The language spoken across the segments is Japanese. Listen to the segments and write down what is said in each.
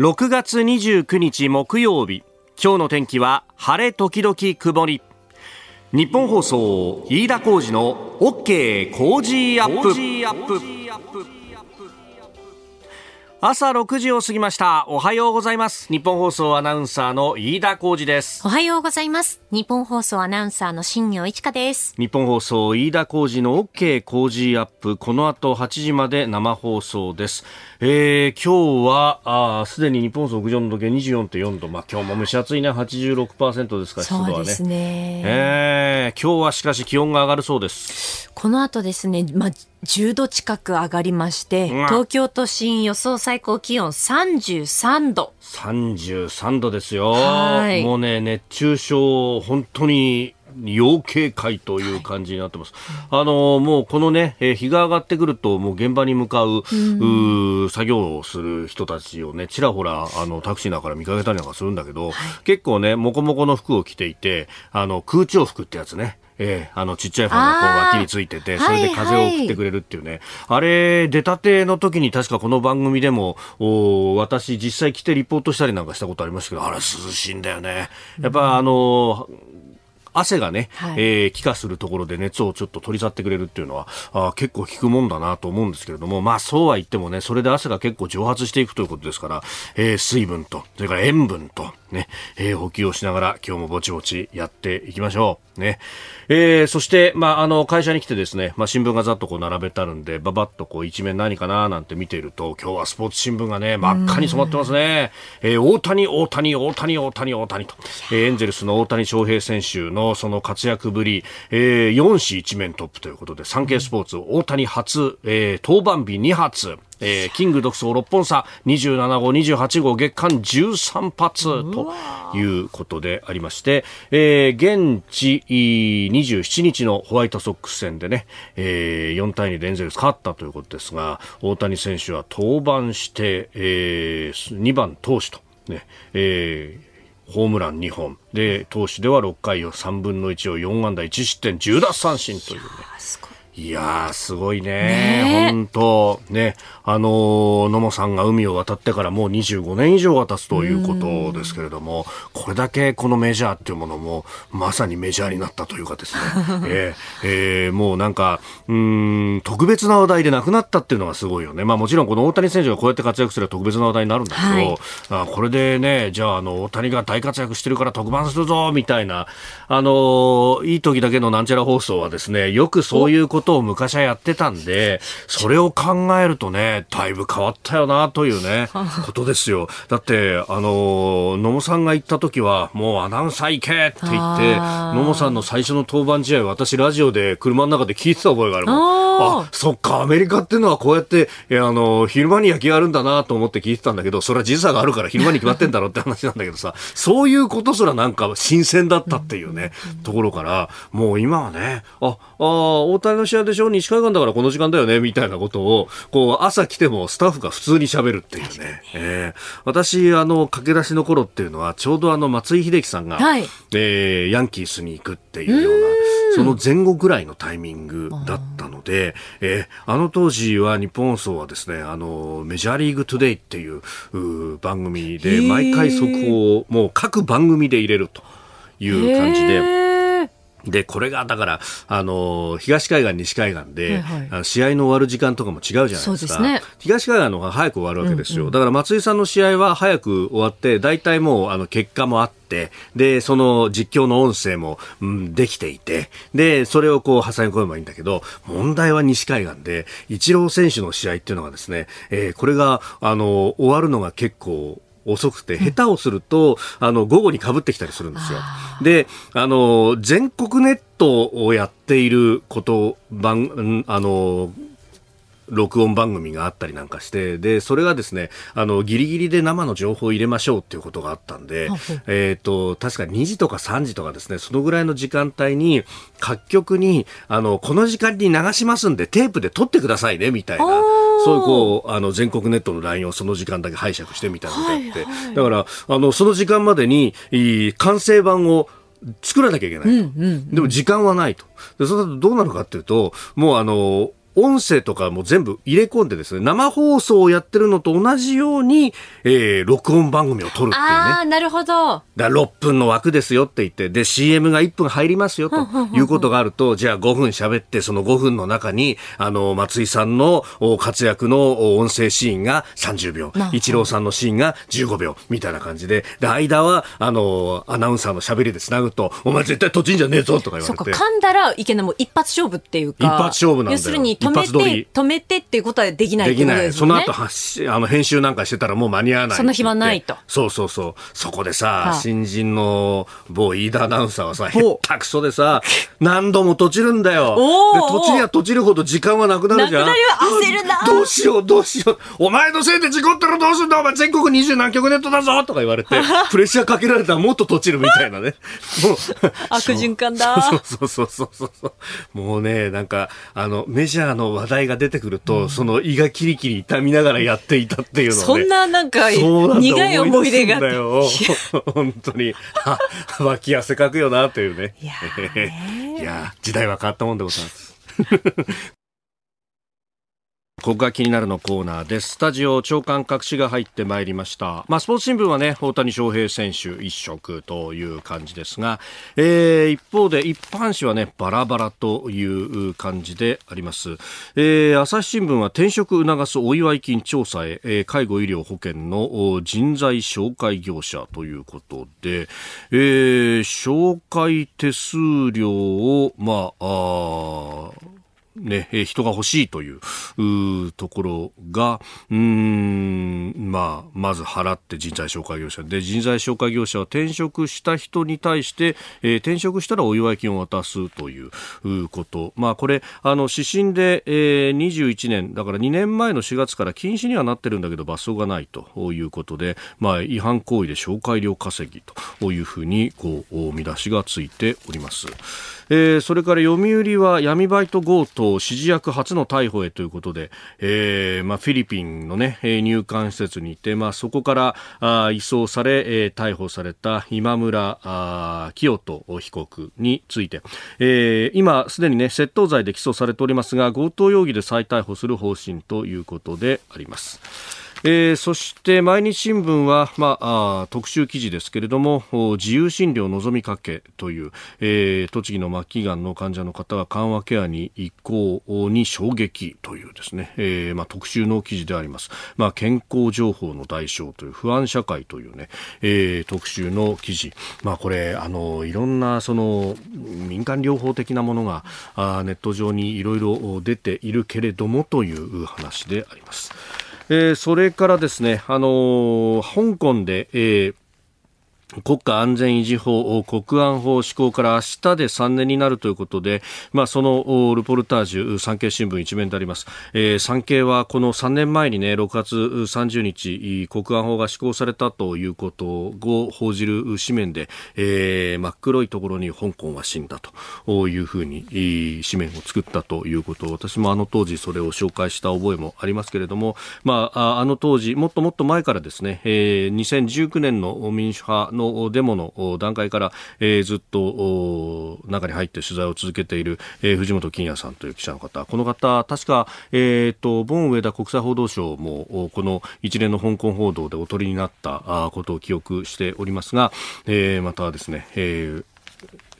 6月29日木曜日。今日の天気は晴れ時々曇り。日本放送飯田浩司の OK 工事アップ。朝6時を過ぎました。おはようございます。日本放送アナウンサーの飯田浩二です。おはようございます。日本放送アナウンサーの新業一華です。日本放送飯田浩二の OK 工事アップ。この後8時まで生放送ですえー、今日はすでに日本屋上の時計24.4度。まあ今日も蒸し暑いね。86%ですから湿度はね。そうですね、えー、今日はしかし気温が上がるそうです。この後ですねまあ10度近く上がりまして、東京都心予想最高気温33度。33度ですよ。もうね、熱中症、本当に要警戒という感じになってます。はい、あのもうこのね、えー、日が上がってくるともう現場に向かう,、う作業をする人たちをねちらほらあのタクシーだから見かけたりなんかするんだけど、はい、結構ねもこもこの服を着ていてあの空調服ってやつね。ええー、あのちっちゃいファンがこう脇についててそれで風を送ってくれるっていうね、はい。はい、あれ出たての時に確かこの番組でもお私実際来てリポートしたりなんかしたことありましたけどあれ涼しいんだよね。やっぱあの汗がね、はい、えー、気化するところで熱をちょっと取り去ってくれるっていうのはあ結構効くもんだなと思うんですけれども、まあそうは言ってもね、それで汗が結構蒸発していくということですから、えー、水分と、それから塩分と、ね、えー、補給をしながら今日もぼちぼちやっていきましょう。ね。えー、そして、まあ、あの、会社に来てですね、まあ、新聞がざっとこう並べてあるんで、ばばっとこう一面何かななんて見ていると、今日はスポーツ新聞がね、真っ赤に染まってますね。えー、大谷、大谷、大谷、大谷、大谷と、えー、エンゼルスの大谷翔平選手のその活躍ぶり、えー、4紙一面トップということで、サンケイスポーツ、大谷初、えー、登板日2発、えー、キング独走6本差27号28号月間13発ということでありまして、えー、現地27日のホワイトソックス戦でね、えー、4対2でエンゼルス勝ったということですが大谷選手は登板して、えー、2番投手とね、えーホームラン2本。で投手では6回を3分の1を4安打1失点10奪三振というねいやー、すごいね。本当ね。あのー、野茂さんが海を渡ってからもう25年以上が経つということですけれども、これだけこのメジャーっていうものも、まさにメジャーになったというかですね。えー、えー、もうなんか、うん、特別な話題でなくなったっていうのがすごいよね。まあもちろんこの大谷選手がこうやって活躍すれば特別な話題になるんだけど、はい、あこれでね、じゃああの、大谷が大活躍してるから特番するぞ、みたいな、あのー、いい時だけのなんちゃら放送はですね、よくそういうことを昔はやってたんで、それを考えるとね、だいぶ変わったよなというね、ことですよ。だって、あの、野茂さんが行った時は、もうアナウンサー行けって言って、野茂さんの最初の登板試合、私ラジオで車の中で聞いてた覚えがあるもん。あ、そっか、アメリカっていうのはこうやって、あの、昼間に野球あるんだなと思って聞いてたんだけど、それは時差があるから昼間に決まってんだろうって話なんだけどさ、そういうことすらなんか新鮮だったっていうね、ところから、もう今はね、あ、あ、大谷の試合でしょ西海岸だからこの時間だよねみたいなことをこう朝来てもスタッフが普通に喋るっていうね、えー、私あの駆け出しの頃っていうのはちょうどあの松井秀喜さんが、はい、えー、ヤンキースに行くっていうようなその前後ぐらいのタイミングだったので、えー、あの当時は日本放送はですねあのメジャーリーグトゥデイっていう番組で毎回速報をもう各番組で入れるという感じで。で、これが、だから、あの、東海岸、西海岸で、はいはい、試合の終わる時間とかも違うじゃないですか。すね、東海岸の方が早く終わるわけですよ。うんうん、だから松井さんの試合は早く終わって、大体もう、あの、結果もあって、で、その実況の音声も、うん、できていて、で、それをこう、挟み込めばいいんだけど、問題は西海岸で、イチロー選手の試合っていうのがですね、えー、これが、あの、終わるのが結構、遅くて、下手をすると、うん、あの、午後にかぶってきたりするんですよ。で、あの、全国ネットをやっていること、番、あの、録音番組があったりなんかして、で、それがですね、あの、ギリギリで生の情報を入れましょうっていうことがあったんで、えっ、と、確か2時とか3時とかですね、そのぐらいの時間帯に、各局に、あの、この時間に流しますんで、テープで撮ってくださいね、みたいな。そういうこう、あの、全国ネットの LINE をその時間だけ拝借してみたいなことがあって、はいはい、だから、あの、その時間までに、完成版を作らなきゃいけないと。うんうんうん、でも時間はないと。で、そうするとどうなるかっていうと、もうあの、音声とかも全部入れ込んでですね、生放送をやってるのと同じように、えー、録音番組を撮るっていうね。ああ、なるほど。だ6分の枠ですよって言って、で、CM が1分入りますよということがあると、じゃあ5分喋って、その5分の中に、あの、松井さんの活躍の音声シーンが30秒、一郎さんのシーンが15秒、みたいな感じで、で、間は、あの、アナウンサーの喋りで繋ぐと、お前絶対土地んじゃねえぞとか言われて。そうか、噛んだらいけない、もう一発勝負っていうか。一発勝負なんだよ。要するに止めて、止めてっていうことはできないできない。その後、あの、編集なんかしてたらもう間に合わない。その暇ないと。そうそうそう。そこでさ、はあ、新人の某飯田アナウンサーはさ、へったくそでさ、何度も閉じるんだよ。で、閉じりゃ閉じるほど時間はなくなるじゃん。なくなる焦るな。どうしよう、どうしよう。お前のせいで事故ったらどうすんだお前全国二十何局ネットだぞとか言われて、プレッシャーかけられたらもっと閉じるみたいなね。もう。悪循環だ。そうそうそうそうそう。もうね、なんか、あの、メジャーの話題が出てくると、うん、その胃がキリキリ痛みながらやっていたっていうのね、そんななんか、苦い思い出があって。本当に、脇汗かくよなというね。いや いや時代は変わったもんでございます。ここが気になるのコーナーです。スタジオ長官隠しが入ってまいりました。まあ、スポーツ新聞はね、大谷翔平選手一色という感じですが、えー、一方で一般紙はね、バラバラという感じであります。えー、朝日新聞は転職促すお祝い金調査へ、えー、介護医療保険の人材紹介業者ということで、えー、紹介手数料を、まあ、あね、人が欲しいというところが、うん、まあ、まず払って人材紹介業者で、人材紹介業者は転職した人に対して、えー、転職したらお祝い金を渡すということ。まあ、これ、あの、指針で、えー、21年、だから2年前の4月から禁止にはなってるんだけど、罰則がないということで、まあ、違反行為で紹介料稼ぎというふうに、こう、見出しがついております。えー、それから読売は闇バイト強盗指示役初の逮捕へということで、えーまあ、フィリピンの、ね、入管施設にいて、まあ、そこからあ移送され、えー、逮捕された今村あ清人被告について、えー、今すでに、ね、窃盗罪で起訴されておりますが強盗容疑で再逮捕する方針ということであります。えー、そして毎日新聞は、まあ、あ特集記事ですけれども自由診療望みかけという、えー、栃木の末期がんの患者の方が緩和ケアに移行に衝撃というですね、えーまあ、特集の記事であります、まあ、健康情報の代償という不安社会というね、えー、特集の記事、まあ、これあのいろんなその民間療法的なものがあネット上にいろいろ出ているけれどもという話であります。えー、それからですね、あのー、香港で、えー国家安全維持法、国安法施行から明日で3年になるということで、まあ、そのルポルタージュ、産経新聞一面であります。えー、産経はこの3年前にね、6月30日、国安法が施行されたということを報じる紙面で、えー、真っ黒いところに香港は死んだというふうに紙面を作ったということを、私もあの当時それを紹介した覚えもありますけれども、まあ、あの当時、もっともっと前からですね、えー、2019年の民主派のデモの段階から、えー、ずっと中に入って取材を続けている、えー、藤本金也さんという記者の方この方、確か、えーと、ボン上田国際報道省もこの一連の香港報道でおとりになったことを記憶しておりますが、えー、またですね、えー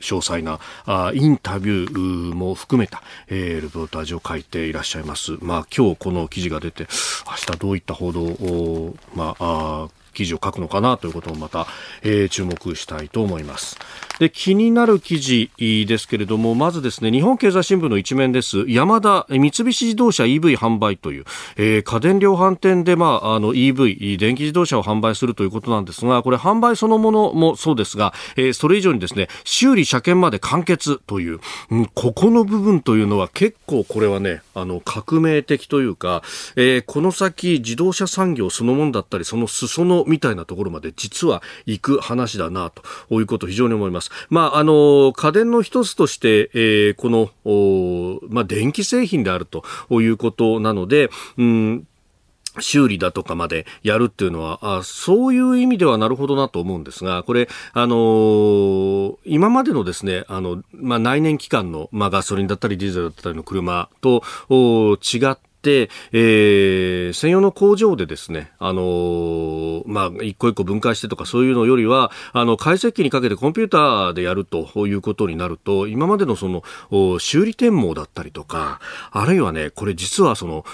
詳細なあインタビューも含めた、えー、ルポータージを書いていらっしゃいます。まあ今日この記事が出て明日どういった報道を、まあ、あ記事を書くのかなということをまた、えー、注目したいと思います。で、気になる記事ですけれども、まずですね、日本経済新聞の一面です。ヤ田、三菱自動車 EV 販売という、えー、家電量販店で、まあ、あの EV、電気自動車を販売するということなんですが、これ販売そのものもそうですが、えー、それ以上にですね、修理車検まで完結という、うん、ここの部分というのは結構これはね、あの、革命的というか、えー、この先自動車産業そのものだったり、その裾野みたいなところまで実は行く話だな、ということを非常に思います。。まあ、あの、家電の一つとして、えー、この、まあ、電気製品であるということなので、うん修理だとかまでやるっていうのは、あそういう意味ではなるほどなと思うんですが、これ、あのー、今までのですね、あの、まあ、内燃機関の、まあ、ガソリンだったりディーゼルだったりの車と違って、、えー、専用の工場でですね、あのー、まあ、一個一個分解してとかそういうのよりは、あの、解析機にかけてコンピューターでやるということになると、今までのその、修理点網だったりとか、あるいはね、これ実はその、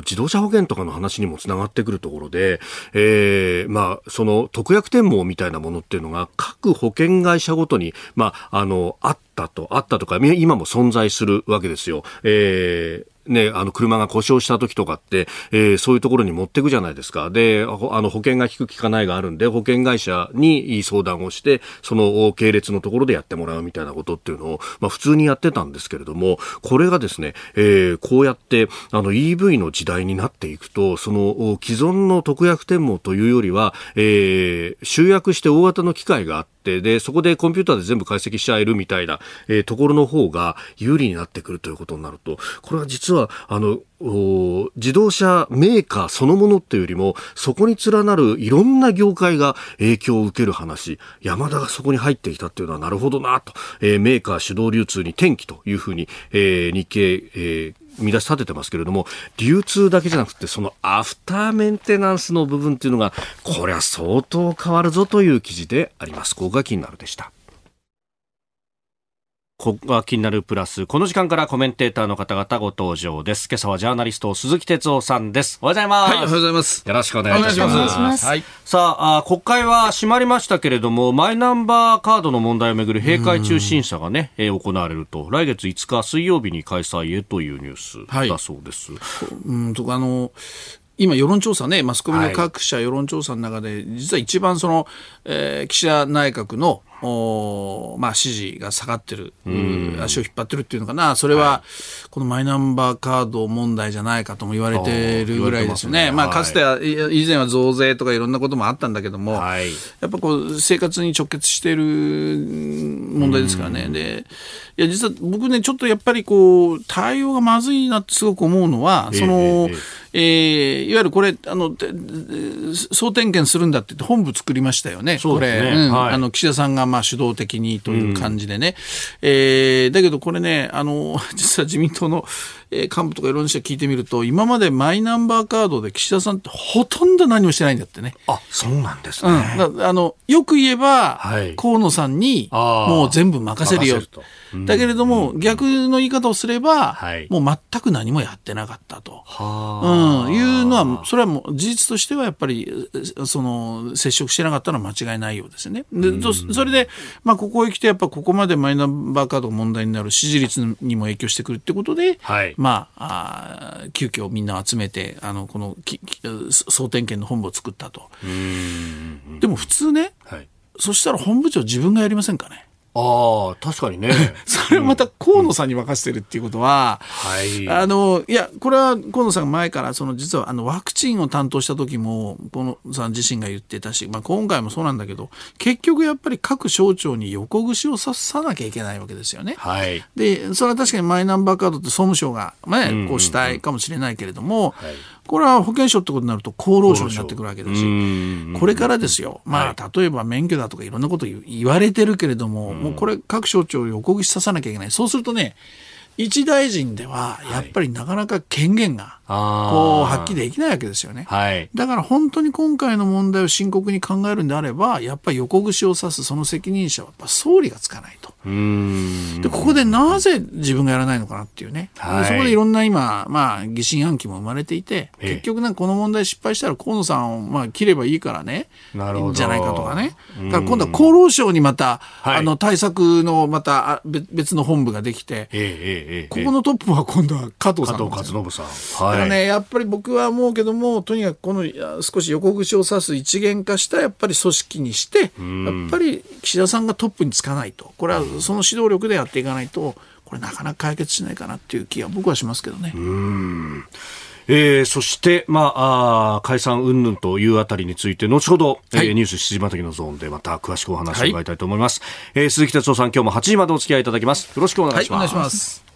自動車保険とかの話にもつながってくるところで、えー、まあ、その特約点網みたいなものっていうのが、各保険会社ごとに、まあ、あの、あったと、あったとか、今も存在するわけですよ。えーね、あの車が故障した時とかって、えー、そういうところに持っていくじゃないですか。で、あの保険が効く効かないがあるんで、保険会社に相談をして、その系列のところでやってもらうみたいなことっていうのを、まあ普通にやってたんですけれども、これがですね、えー、こうやってあの EV の時代になっていくと、その既存の特約天網というよりは、えー、集約して大型の機械があって、で、そこでコンピューターで全部解析しちゃえるみたいな、えー、ところの方が有利になってくるということになると、これは実は、あの、自動車メーカーそのものっていうよりも、そこに連なるいろんな業界が影響を受ける話、ヤマダがそこに入ってきたっていうのはなるほどなと、えー、メーカー主導流通に転機というふうに、えー、日経、えー見出し立ててますけれども、流通だけじゃなくて、そのアフターメンテナンスの部分っていうのが、これは相当変わるぞという記事であります。ここが気になるでした。ここが気になるプラス。この時間からコメンテーターの方々ご登場です。今朝はジャーナリスト鈴木哲夫さんです。おはようございます。はい、おはようございます。よろしくお願いします。お願いします。はい。さああ、国会は閉まりましたけれども、マイナンバーカードの問題をめぐる閉会中審査がね、えー、行われると、来月5日水曜日に開催へというニュースだそうです。はい、うんとあの今、世論調査ね、マスコミの各社世論調査の中で、実は一番その、えー、岸田内閣のおまあ、支持が下がってる、足を引っ張ってるっていうのかな、それは、このマイナンバーカード問題じゃないかとも言われてるぐらいですよね。まあ、かつては、以前は増税とかいろんなこともあったんだけども、はい、やっぱこう、生活に直結している問題ですからね。で、いや、実は僕ね、ちょっとやっぱりこう、対応がまずいなってすごく思うのは、その、えーえー、いわゆるこれ、あの、総点検するんだって言って本部作りましたよね。これ、うん。はい、あの、岸田さんがまあ主導的にという感じでね。うん、えー、だけどこれね、あの、実は自民党の、え幹部とかいろんな人聞いてみると、今までマイナンバーカードで岸田さんってほとんど何もしてないんだってね。あ、そうなんですね。うん、あの、よく言えば、はい、河野さんにもう全部任せるよ。だけれども、逆の言い方をすれば、はい、もう全く何もやってなかったと、うん、いうのは、それはもう事実としてはやっぱり、その、接触してなかったのは間違いないようですね。でそれで、まあ、ここへ来て、やっぱここまでマイナンバーカードが問題になる支持率にも影響してくるってことで、はい、まあ、あ急遽みんな集めて、あの、このき総点検の本部を作ったと。でも普通ね、はい、そしたら本部長自分がやりませんかね。ああ、確かにね。それをまた河野さんに任せてるっていうことは、はい。あの、いや、これは河野さんが前から、その、実は、あの、ワクチンを担当した時も、河野さん自身が言ってたし、まあ、今回もそうなんだけど、結局やっぱり各省庁に横串を刺さなきゃいけないわけですよね。はい。で、それは確かにマイナンバーカードって総務省が、ね、こうしたいかもしれないけれども、はいこれは保険証ってことになると厚労省になってくるわけですし、これからですよ、まあ、例えば免許だとかいろんなこと言われてるけれども、もうこれ各省庁横串刺さなきゃいけない。そうするとね、一大臣ではやっぱりなかなか権限がこう発揮できないわけですよね、はい、だから本当に今回の問題を深刻に考えるんであればやっぱり横串を刺すその責任者はやっぱ総理がつかないと。でここでなぜ自分がやらないのかなっていうね、はい、そこでいろんな今、まあ、疑心暗鬼も生まれていて結局なんかこの問題失敗したら河野さんをまあ切ればいいからねいいんじゃないかとかね。だから今度は厚労省にまた、あの対策のまた別の本部ができて、ここのトップは今度は加藤さん、加藤勝信さん、はい、だからねやっぱり僕は思うけどもとにかくこの少し横串を刺す一元化したやっぱり組織にしてやっぱり岸田さんがトップにつかないとこれはその指導力でやっていかないとこれなかなか解決しないかなっていう気は僕はしますけどね。うんえー、そして、まあ、あ解散云々というあたりについて、後ほど、はい、えー、ニュース7時またぎのゾーンでまた詳しくお話を伺いたいと思います。はい、えー、鈴木哲夫さん、今日も8時までお付き合いいただきます。よろしくお願いします。はい、お願いします。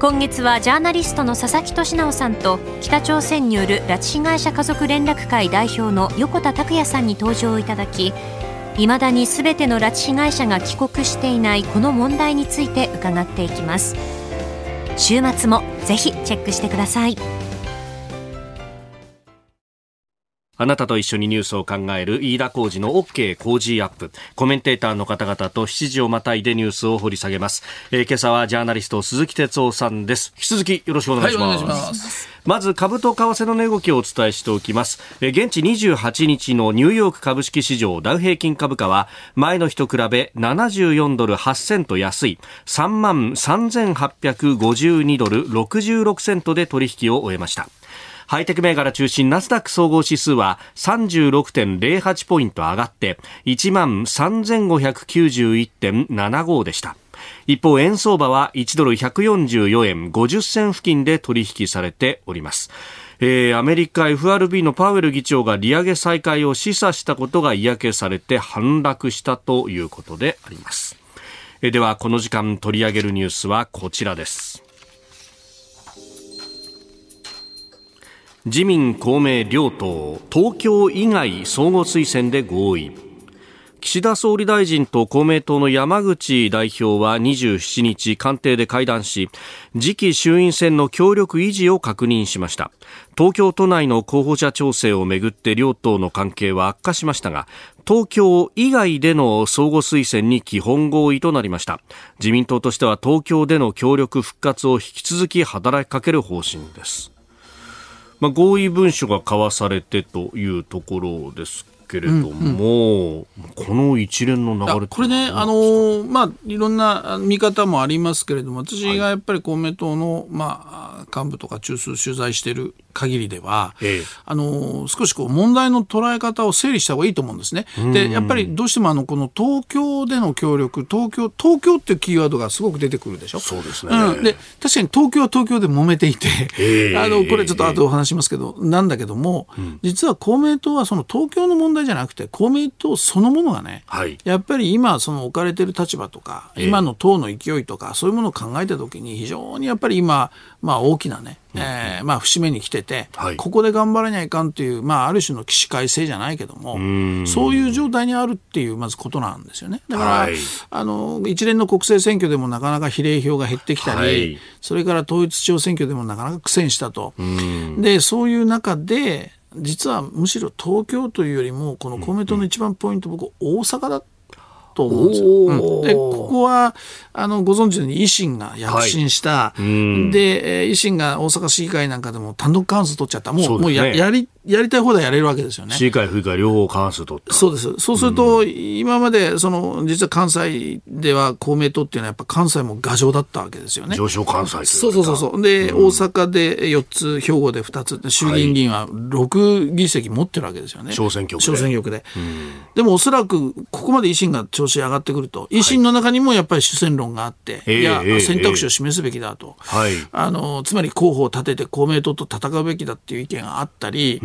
今月はジャーナリストの佐々木俊尚さんと北朝鮮による拉致被害者家族連絡会代表の横田拓也さんに登場いただきいまだにすべての拉致被害者が帰国していないこの問題について伺っていきます。週末もぜひチェックしてください。あなたと一緒にニュースを考える飯田浩二の OK 工事アップ。コメンテーターの方々と7時をまたいでニュースを掘り下げます。えー、今朝はジャーナリスト鈴木哲夫さんです。引き続きよろしくお願いします。はい、ますまず株と為替の値動きをお伝えしておきます。えー、現地28日のニューヨーク株式市場ダウ平均株価は前の日と比べ74ドル8セント安い3万3852ドル66セントで取引を終えました。ハイテク銘柄中心ナスダック総合指数は36.08ポイント上がって1万3591.75でした。一方、円相場は1ドル144円50銭付近で取引されております。えー、アメリカ FRB のパウエル議長が利上げ再開を示唆したことが嫌気されて反落したということであります。えー、では、この時間取り上げるニュースはこちらです。自民公明両党東京以外相互推薦で合意。岸田総理大臣と公明党の山口代表は27日官邸で会談し次期衆院選の協力維持を確認しました。東京都内の候補者調整をめぐって両党の関係は悪化しましたが東京以外での相互推薦に基本合意となりました。自民党としては東京での協力復活を引き続き働きかける方針です。まあ、合意文書が交わされてというところですけれども、うんうん、この一連の流れこれね、あのー、まあ、いろんな見方もありますけれども、私がやっぱり公明党の、まあ、幹部とか中枢取材している限りでは、ええ、あの少しこう問題の捉え方を整理した方がいいと思うんですね。でやっぱりどうしてもあのこの東京での協力東京東京っていうキーワードがすごく出てくるでしょ。そうですね、うん、で確かに東京は東京で揉めていて、え、あのこれちょっと後お話しますけど、なんだけども、うん、実は公明党はその東京の問題じゃなくて公明党そのものがね、はい、やっぱり今その置かれてる立場とか、今の党の勢いとかそういうものを考えた時に非常にやっぱり今まあ大きなねえーまあ、節目に来てて、はい、ここで頑張らないかんっていう、まあ、ある種の起死回生じゃないけどもそういう状態にあるっていうまずことなんですよね。だから、はい、あの一連の国政選挙でもなかなか比例票が減ってきたり、はい、それから統一地方選挙でもなかなか苦戦したと。でそういう中で実はむしろ東京というよりもこの公明党の一番ポイント、僕大阪だと思うんですよ。うん、でここはあのご存知のように維新が躍進した、はい、で維新が大阪市議会なんかでも単独過半数取っちゃった。もうう、ね、もうややりやりたい放題やれるわけですよね。市議会、府議会両方過半数取ったそうです、そうすると、うん、今までその実は関西では公明党っていうのは、やっぱ関西も牙城だったわけですよね。上昇関西そうそうそうそう、で、うん、大阪で4つ、兵庫で2つ、衆議院議員は6議席持ってるわけですよね、小選挙区で。小選挙区で、うん、でもおそらく、ここまで維新が調子上がってくると、維新の中にもやっぱり主戦論があって、はい、いや、選択肢を示すべきだと、はい、あのつまり候補を立てて公明党と戦うべきだっていう意見があったり、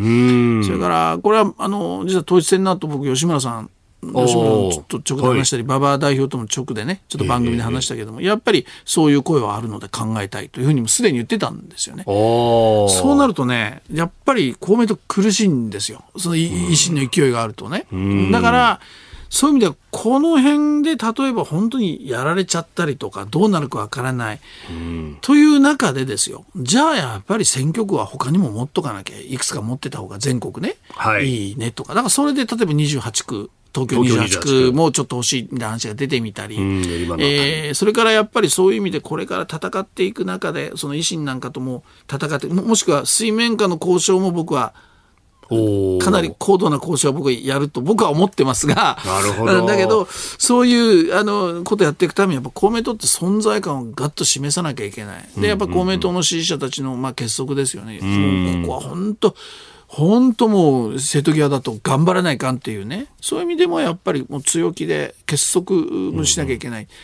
それから、これは、あの、実は統一戦の後、僕、吉村さん、吉村ちょっと直で話したり、馬場代表とも直でね、ちょっと番組で話したけども、やっぱりそういう声はあるので考えたいというふうにもすでに言ってたんですよね。そうなるとね、やっぱり公明党苦しいんですよ。その維新の勢いがあるとね。だから、そういう意味では、この辺で例えば本当にやられちゃったりとか、どうなるかわからない、という中でですよ、じゃあやっぱり選挙区は他にも持っとかなきゃ、いくつか持ってた方が全国ね、はい、いいねとか、だからそれで例えば28区、東京28区もちょっと欲しいみたいな話が出てみたり、えー、それからやっぱりそういう意味でこれから戦っていく中で、その維新なんかとも戦って、もしくは水面下の交渉も僕はかなり高度な交渉は僕はやると僕は思ってますが、なるほどだけど、そういうあのことやっていくために、やっぱ公明党って存在感をがっと示さなきゃいけない。で、やっぱ公明党の支持者たちのまあ結束ですよね。ここは本当本当もう瀬戸際だと頑張らないかんっていうねそういう意味でもやっぱりもう強気で結束しなきゃいけない。うんうん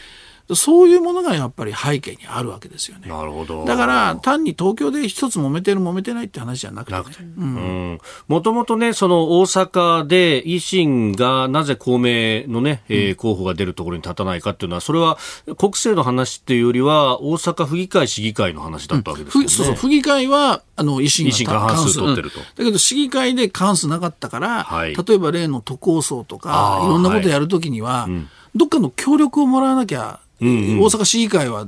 そういうものがやっぱり背景にあるわけですよね。なるほど。だから単に東京で一つ揉めてる揉めてないって話じゃなくて、ね、もともとね、その大阪で維新がなぜ公明のね、えー、候補が出るところに立たないかっていうのは、それは国政の話っていうよりは、大阪府議会、市議会の話だったわけですよね。うん、そうそう、府議会は、あの、維新がが半数取ってると、うん。だけど市議会で過半数なかったから、はい、例えば例の都構想とか、いろんなことやるときには、はい。うん、どっかの協力をもらわなきゃうんうん、大阪市議会は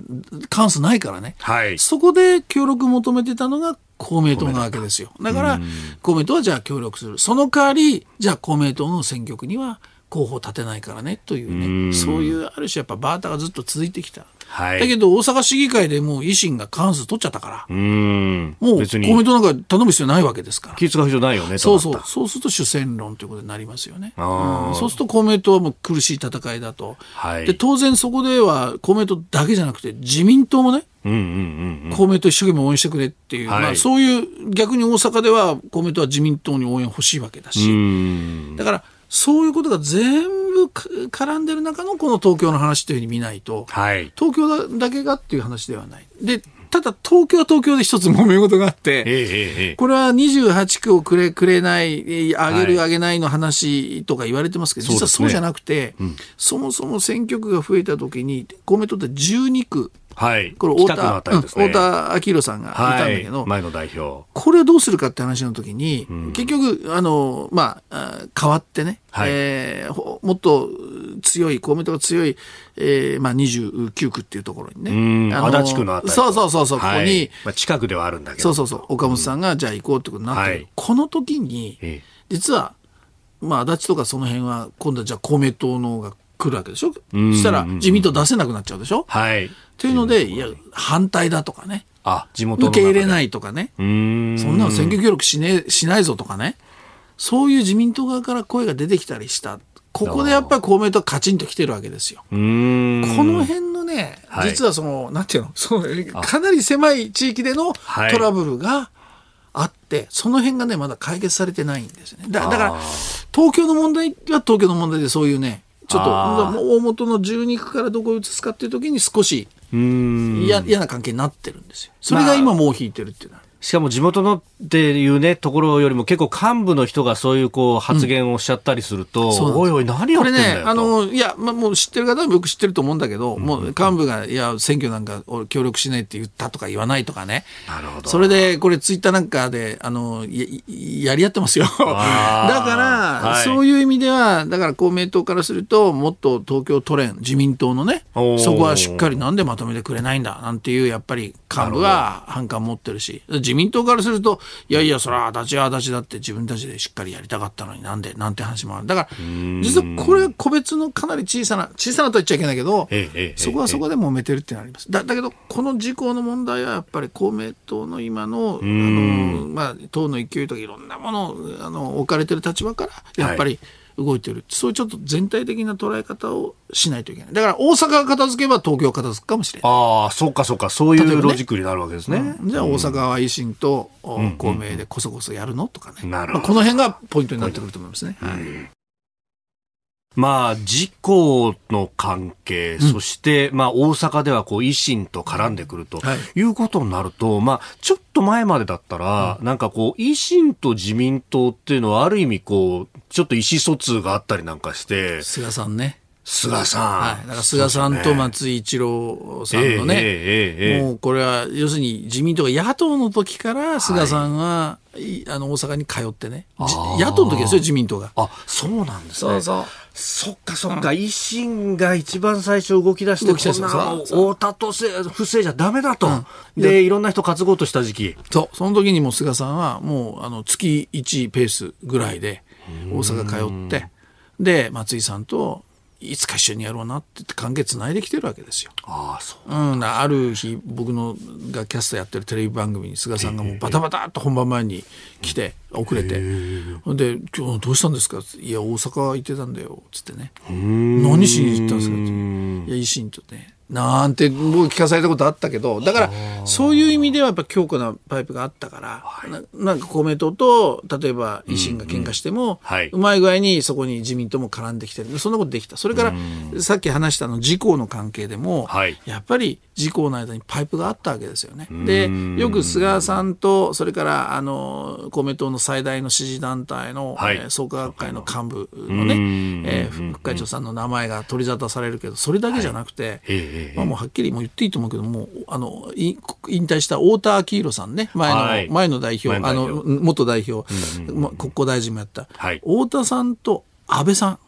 関数ないからね、はい、そこで協力求めてたのが公明党なわけですよ。だから、公明党はじゃあ協力する。その代わり、じゃあ公明党の選挙区には候補立てないからねというね、そういうある種やっぱバータがずっと続いてきた。はい、だけど大阪市議会でもう維新が過半数取っちゃったから、もう公明党なんか頼む必要ないわけですから。気使う必要ないよねそうそう、そうすると主戦論ということになりますよね。うん、そうすると公明党はもう苦しい戦いだと、はい、で当然そこでは公明党だけじゃなくて自民党もね、うんうんうんうん、公明党一生懸命応援してくれっていう、はい、まあ、そういう逆に大阪では公明党は自民党に応援欲しいわけだし、だからそういうことが全部絡んでる中のこの東京の話というふうに見ないと、はい、東京だけがっていう話ではない。でただ東京は東京で一つ揉め事があって、ええ、これは28区をくれくれない、あげるあげないの話とか言われてますけど、実はそうじゃなくて、そ、ねうん、そもそも選挙区が増えたときに、公明党って12区、はい、これ太田、ね、太田明宏さんがいたんだけど、はい、前の代表。これをどうするかって話の時に、うん、結局あの、まあ、変わってね、はい、えー、もっと強い公明党が強い、えーまあ、29区っていうところにね。足立区のあたりそうそうそうそう、ここに、まあ、近くではあるんだけど。そうそうそう。岡本さんがじゃあ行こうってことになってる、うん、この時に、実はまあ、足立とかその辺は今度はじゃあ公明党のが来るわけでしょ、そしたら自民党出せなくなっちゃうでしょ、はい、というので、いや、反対だとかね。あ、地元受け入れないとかね。そんなの選挙協力し,、ね、しないぞとかね。そういう自民党側から声が出てきたりした。ここでやっぱり公明党カチンと来てるわけですよ。この辺のね、実はその、はい、なんていうの、そのかなり狭い地域でのトラブルがあって、その辺がね、まだ解決されてないんですね。だだから、東京の問題は東京の問題でそういうね、ちょっと大元の12区からどこへ移すかっていう時に少し嫌な関係になってるんですよ。それが今もう引いてるっていうのは。しかも地元のっていうね、ところよりも結構幹部の人がそういうこう発言をしちゃったりすると、うん、おいおい何やってんだよこれね、あの、いや、まあ、もう知ってる方もよく知ってると思うんだけど、うん、もう幹部が、いや、選挙なんか協力しないって言ったとか言わないとかね。なるほど。それで、これツイッターなんかで、あの、ややり合ってますよ。だから、はい、そういう意味では、だから公明党からすると、もっと東京都連、自民党のね、そこはしっかりなんでまとめてくれないんだ、なんていう、やっぱり幹部が反感持ってるし、自民党からすると、いやいや、それは足立は足立だって自分たちでしっかりやりたかったのになんで、なんて話もある。だから、実はこれ個別のかなり小さな、小さなと言っちゃいけないけど、そこはそこで揉めてるっていうのがあります。だだけど、この事項の問題はやっぱり公明党の今の、あの、まあ、党の勢いとかいろんなもの、あの、置かれてる立場から、やっぱり、はい動いてる。そういうちょっと全体的な捉え方をしないといけない。だから大阪が片付けば東京片付くかもしれない。ああそうかそうか。そういうロジックになるわけですね、ねうん、じゃあ大阪は維新と公明でこそこそやるの？とかね、うんうんまあ、この辺がポイントになってくると思いますね、はいまあ、自公の関係、そして、まあ、大阪ではこう維新と絡んでくるとい。うことになると、まあ、ちょっと前までだったら、なんかこう、維新と自民党っていうのは、ある意味こう、ちょっと意思疎通があったりなんかして、菅さんね。菅さん。はい。だから菅さんと松井一郎さんのね、えー、もうこれは要するに自民党が野党の時から菅さんは、はい、あの大阪に通ってね、野党の時ですよ、自民党が。あ、そうなんですね。そうそう。そっかそっか、維新が一番最初動き出して、こんな太田と不正じゃダメだと、うん、で、いろんな人担ごうとした時期。そう、その時にも菅さんはもうあの月1ペースぐらいで大阪通って、で、松井さんといつか一緒にやろうなって関係つないできてるわけですよ。あそう、うん、ある日僕のがキャスターやってるテレビ番組に菅さんがもうバタバタっと本番前に来て遅れて。で「今日どうしたんですか?」いや大阪行ってたんだよ」っつってね「何しに行ったんですか?」って「いや維新とねなんて僕聞かされたことあったけどだからそういう意味ではやっぱ強固なパイプがあったから、はい、ななんか公明党と例えば維新が喧嘩しても、うんうんはい、うまい具合にそこに自民党も絡んできてる。そんなことできた。それからさっき話したの自公の関係でも、はい、やっぱり自公の間にパイプがあったわけですよね。でよく菅さんとそれからあの公明党の最大の支持団体の、はい、えー、創価学会の幹部のね、えー、副会長さんの名前が取り沙汰されるけどそれだけじゃなくて、はい、まあ、もうはっきりもう言っていいと思うけどもあの引退した太田昭宏さんね前のはい、前の代表あの元代表、ま、国交大臣もやった、太田さんと安倍さん。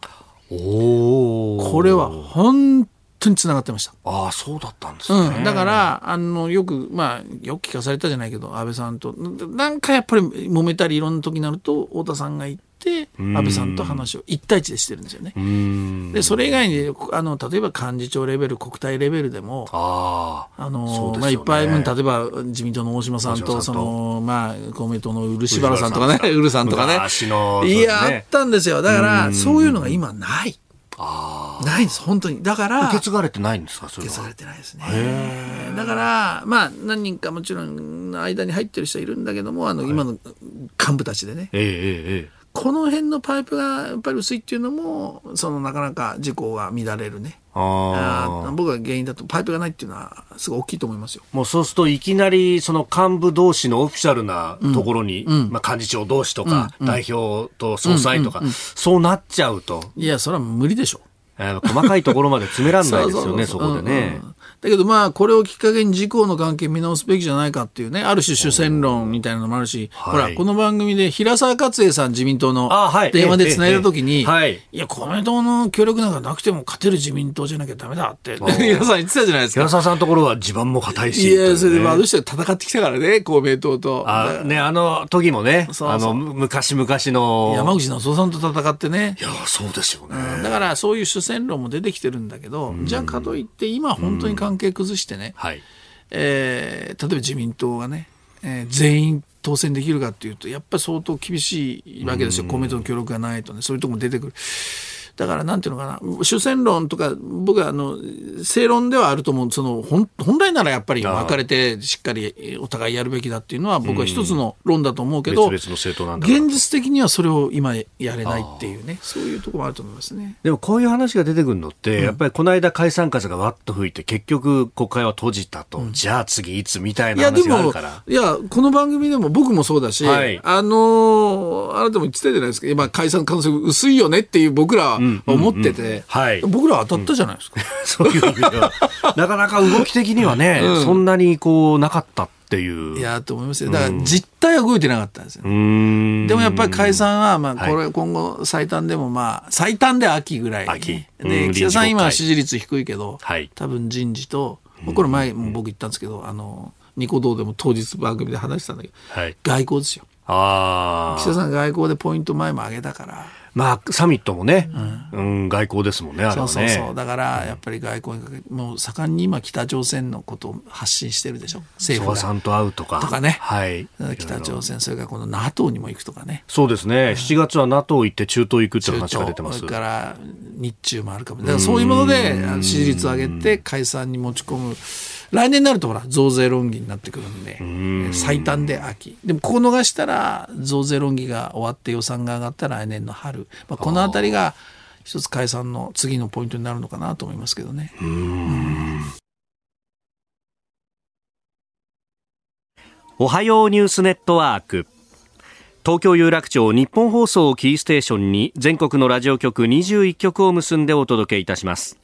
これは本当につながってました。ああ、そうだったんですね。うん、だから、あの、よく、まあ、よく聞かされたじゃないけど、安倍さんと、なんかやっぱり揉めたりいろんな時になると、太田さんが行って、安倍さんと話を一対一でしてるんですよね。で、それ以外に、あの、例えば幹事長レベル、国対レベルでも、ああの、ね、まあ、いっぱい、例えば自民党の大島さんと、その、まあ、公明党の漆原さんとかね、ウルさんとかね。いや、あったんですよ。だから、そういうのが今ない。ないんです本当に。だから受け継がれてないんですか受け継がれてないですね。だからまあ何人かもちろん間に入ってる人いるんだけどもあの、今の幹部たちでね、えー、えー、この辺のパイプがやっぱり薄いっていうのもそのなかなか事故が乱れるね。あ僕が原因だとパイプがないっていうのはすごい大きいと思いますよ。もうそうするといきなりその幹部同士のオフィシャルなところに、うんまあ、幹事長同士とか、うん、代表と総裁とか、そうなっちゃうと。いやそれは無理でしょ。細かいところまで詰めらんないですよね そこでね。うんうんだけどまあこれをきっかけに自公の関係見直すべきじゃないかっていうねある種主戦論みたいなのもあるし、ほらこの番組で平沢勝栄さん自民党の電話でつないだ時に、い、や公明党の協力なんかなくても勝てる自民党じゃなきゃダメだって平沢さん言ってたじゃないですか。平沢さんのところは地盤も硬いし、いやそれでまあどうして戦ってきたからね公明党と。あ,、ね、あの時もねあの昔々の。山口の総さんと戦ってね。いやそうですよね、うん、だからそういう主戦論も出てきてるんだけど、じゃあかといって今本当に関係崩してね、はい。えー、例えば自民党がね、えー、全員当選できるかっていうとやっぱり相当厳しいわけですよ、公明党の協力がないとねそういうとこも出てくる。だからなんていうのかな主戦論とか僕はあの正論ではあると思う。その本本来ならやっぱり分かれてしっかりお互いやるべきだっていうのは僕は一つの論だと思うけど、現実的にはそれを今やれないっていうねそういうところもあると思いますね。でもこういう話が出てくるのって、うん、やっぱりこの間解散風がわっと吹いて結局国会は閉じたと、うん、じゃあ次いつみたいな話があるから。いやこの番組でも僕もそうだし、はい、あのあなたも言ってたじゃないですか。今解散可能性薄いよねっていう僕らは思ってて、はい、僕ら当たったじゃないですか、そういう意味では。なかなか動き的にはね、そんなにこうなかったっていう。いやと思いますよ。だから実態は動いてなかったんですよ、でもやっぱり解散はまあこれ今後最短でもまあ最短で秋ぐらい秋。で岸田さん今支持率低いけど、はい、多分人事とこれ前も僕言ったんですけどあのニコ動でも当日番組で話したんだけど、はい、外交ですよ。あ岸田さん外交でポイント前も上げたからまあ、サミットもね、うん、うん、外交ですもんね、あれはね。そうそうそう。だから、やっぱり外交にもう盛んに今、北朝鮮のことを発信してるでしょ、政府が。さんと会うとか。とかね。はい。北朝鮮、それからこの NATO にも行くとかね。そうですね。うん、7月は NATO 行って中東行くって話が出てます。それから、日中もあるかも。だからそういうもので、支持率を上げて解散に持ち込む。来年になるとほら増税論議になってくるんで最短で秋。でもここ逃したら増税論議が終わって予算が上がった来年の春、まあ、この辺りが一つ解散の次のポイントになるのかなと思いますけどね。おはようニュースネットワーク。東京有楽町日本放送キーステーションに全国のラジオ局21局を結んでお届けいたします。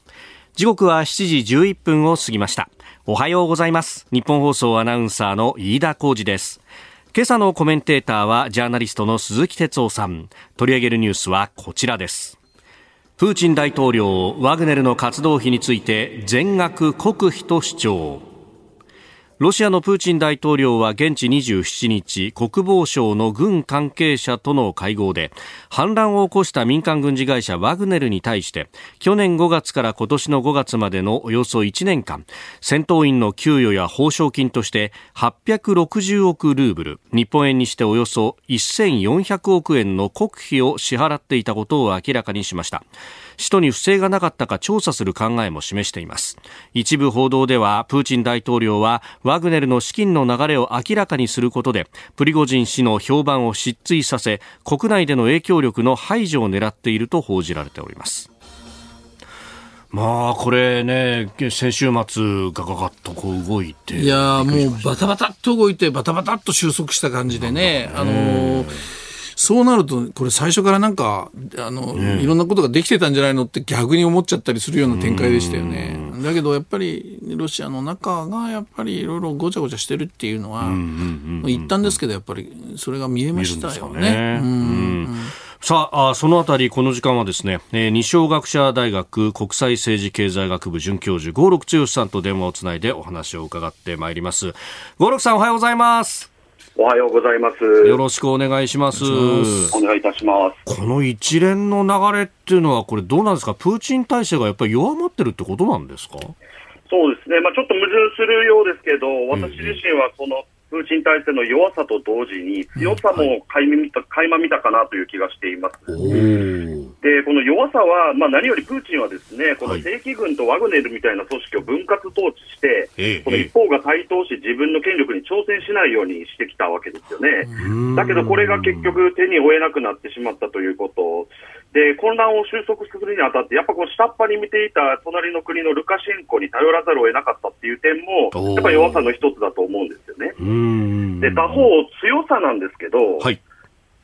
時刻は7時11分を過ぎましたおはようございます。日本放送アナウンサーの飯田浩司です。今朝のコメンテーターはジャーナリストの鈴木哲夫さん。取り上げるニュースはこちらです。プーチン大統領ワグネルの活動費について全額国費と主張。ロシアのプーチン大統領は現地27日国防省の軍関係者との会合で反乱を起こした民間軍事会社ワグネルに対して去年5月から今年の5月までのおよそ1年間戦闘員の給与や報奨金として860億ルーブル日本円にしておよそ1400億円の国費を支払っていたことを明らかにしました。使途に不正がなかったか調査する考えも示しています。一部報道ではプーチン大統領はワグネルの資金の流れを明らかにすることでプリゴジン氏の評判を失墜させ国内での影響力の排除を狙っていると報じられておりますまあ、これね、先週末ガガガッとこう動いて。いやもうバタバタっと動いて、バタバタっと収束した感じでね、あのーそうなると、これ最初からなんか、あの、いろんなことができてたんじゃないのって逆に思っちゃったりするような展開でしたよね。だけどやっぱりロシアの中がやっぱりいろいろごちゃごちゃしてるっていうのは、一旦ですけどやっぱりそれが見えましたよね。さあそのあたり、この時間はですね、えー、二松学者大学国際政治経済学部准教授、合六剛さんと電話をつないでお話を伺ってまいります。合六さん、おはようございます。おはようございます。よろしくお願いします。お願いいたします。この一連の流れっていうのは、これどうなんですか、プーチン体制がやっぱり弱まってるってことなんですか？そうですね、まあ、ちょっと矛盾するようですけど、私自身はこのプーチン体制の弱さと同時に強さも垣間見た,、垣間見たかなという気がしています。で、この弱さは、まあ、何よりプーチンはですね、この正規軍とワグネルみたいな組織を分割統治して、この一方が台頭し、自分の権力に挑戦しないようにしてきたわけですよね。だけど、これが結局手に負えなくなってしまったということ。で、混乱を収束するにあたって、やっぱこう下っ端に見ていた隣の国のルカシェンコに頼らざるを得なかったっていう点も、やっぱ弱さの一つだと思うんですよね。で、他方、強さなんですけど、はい、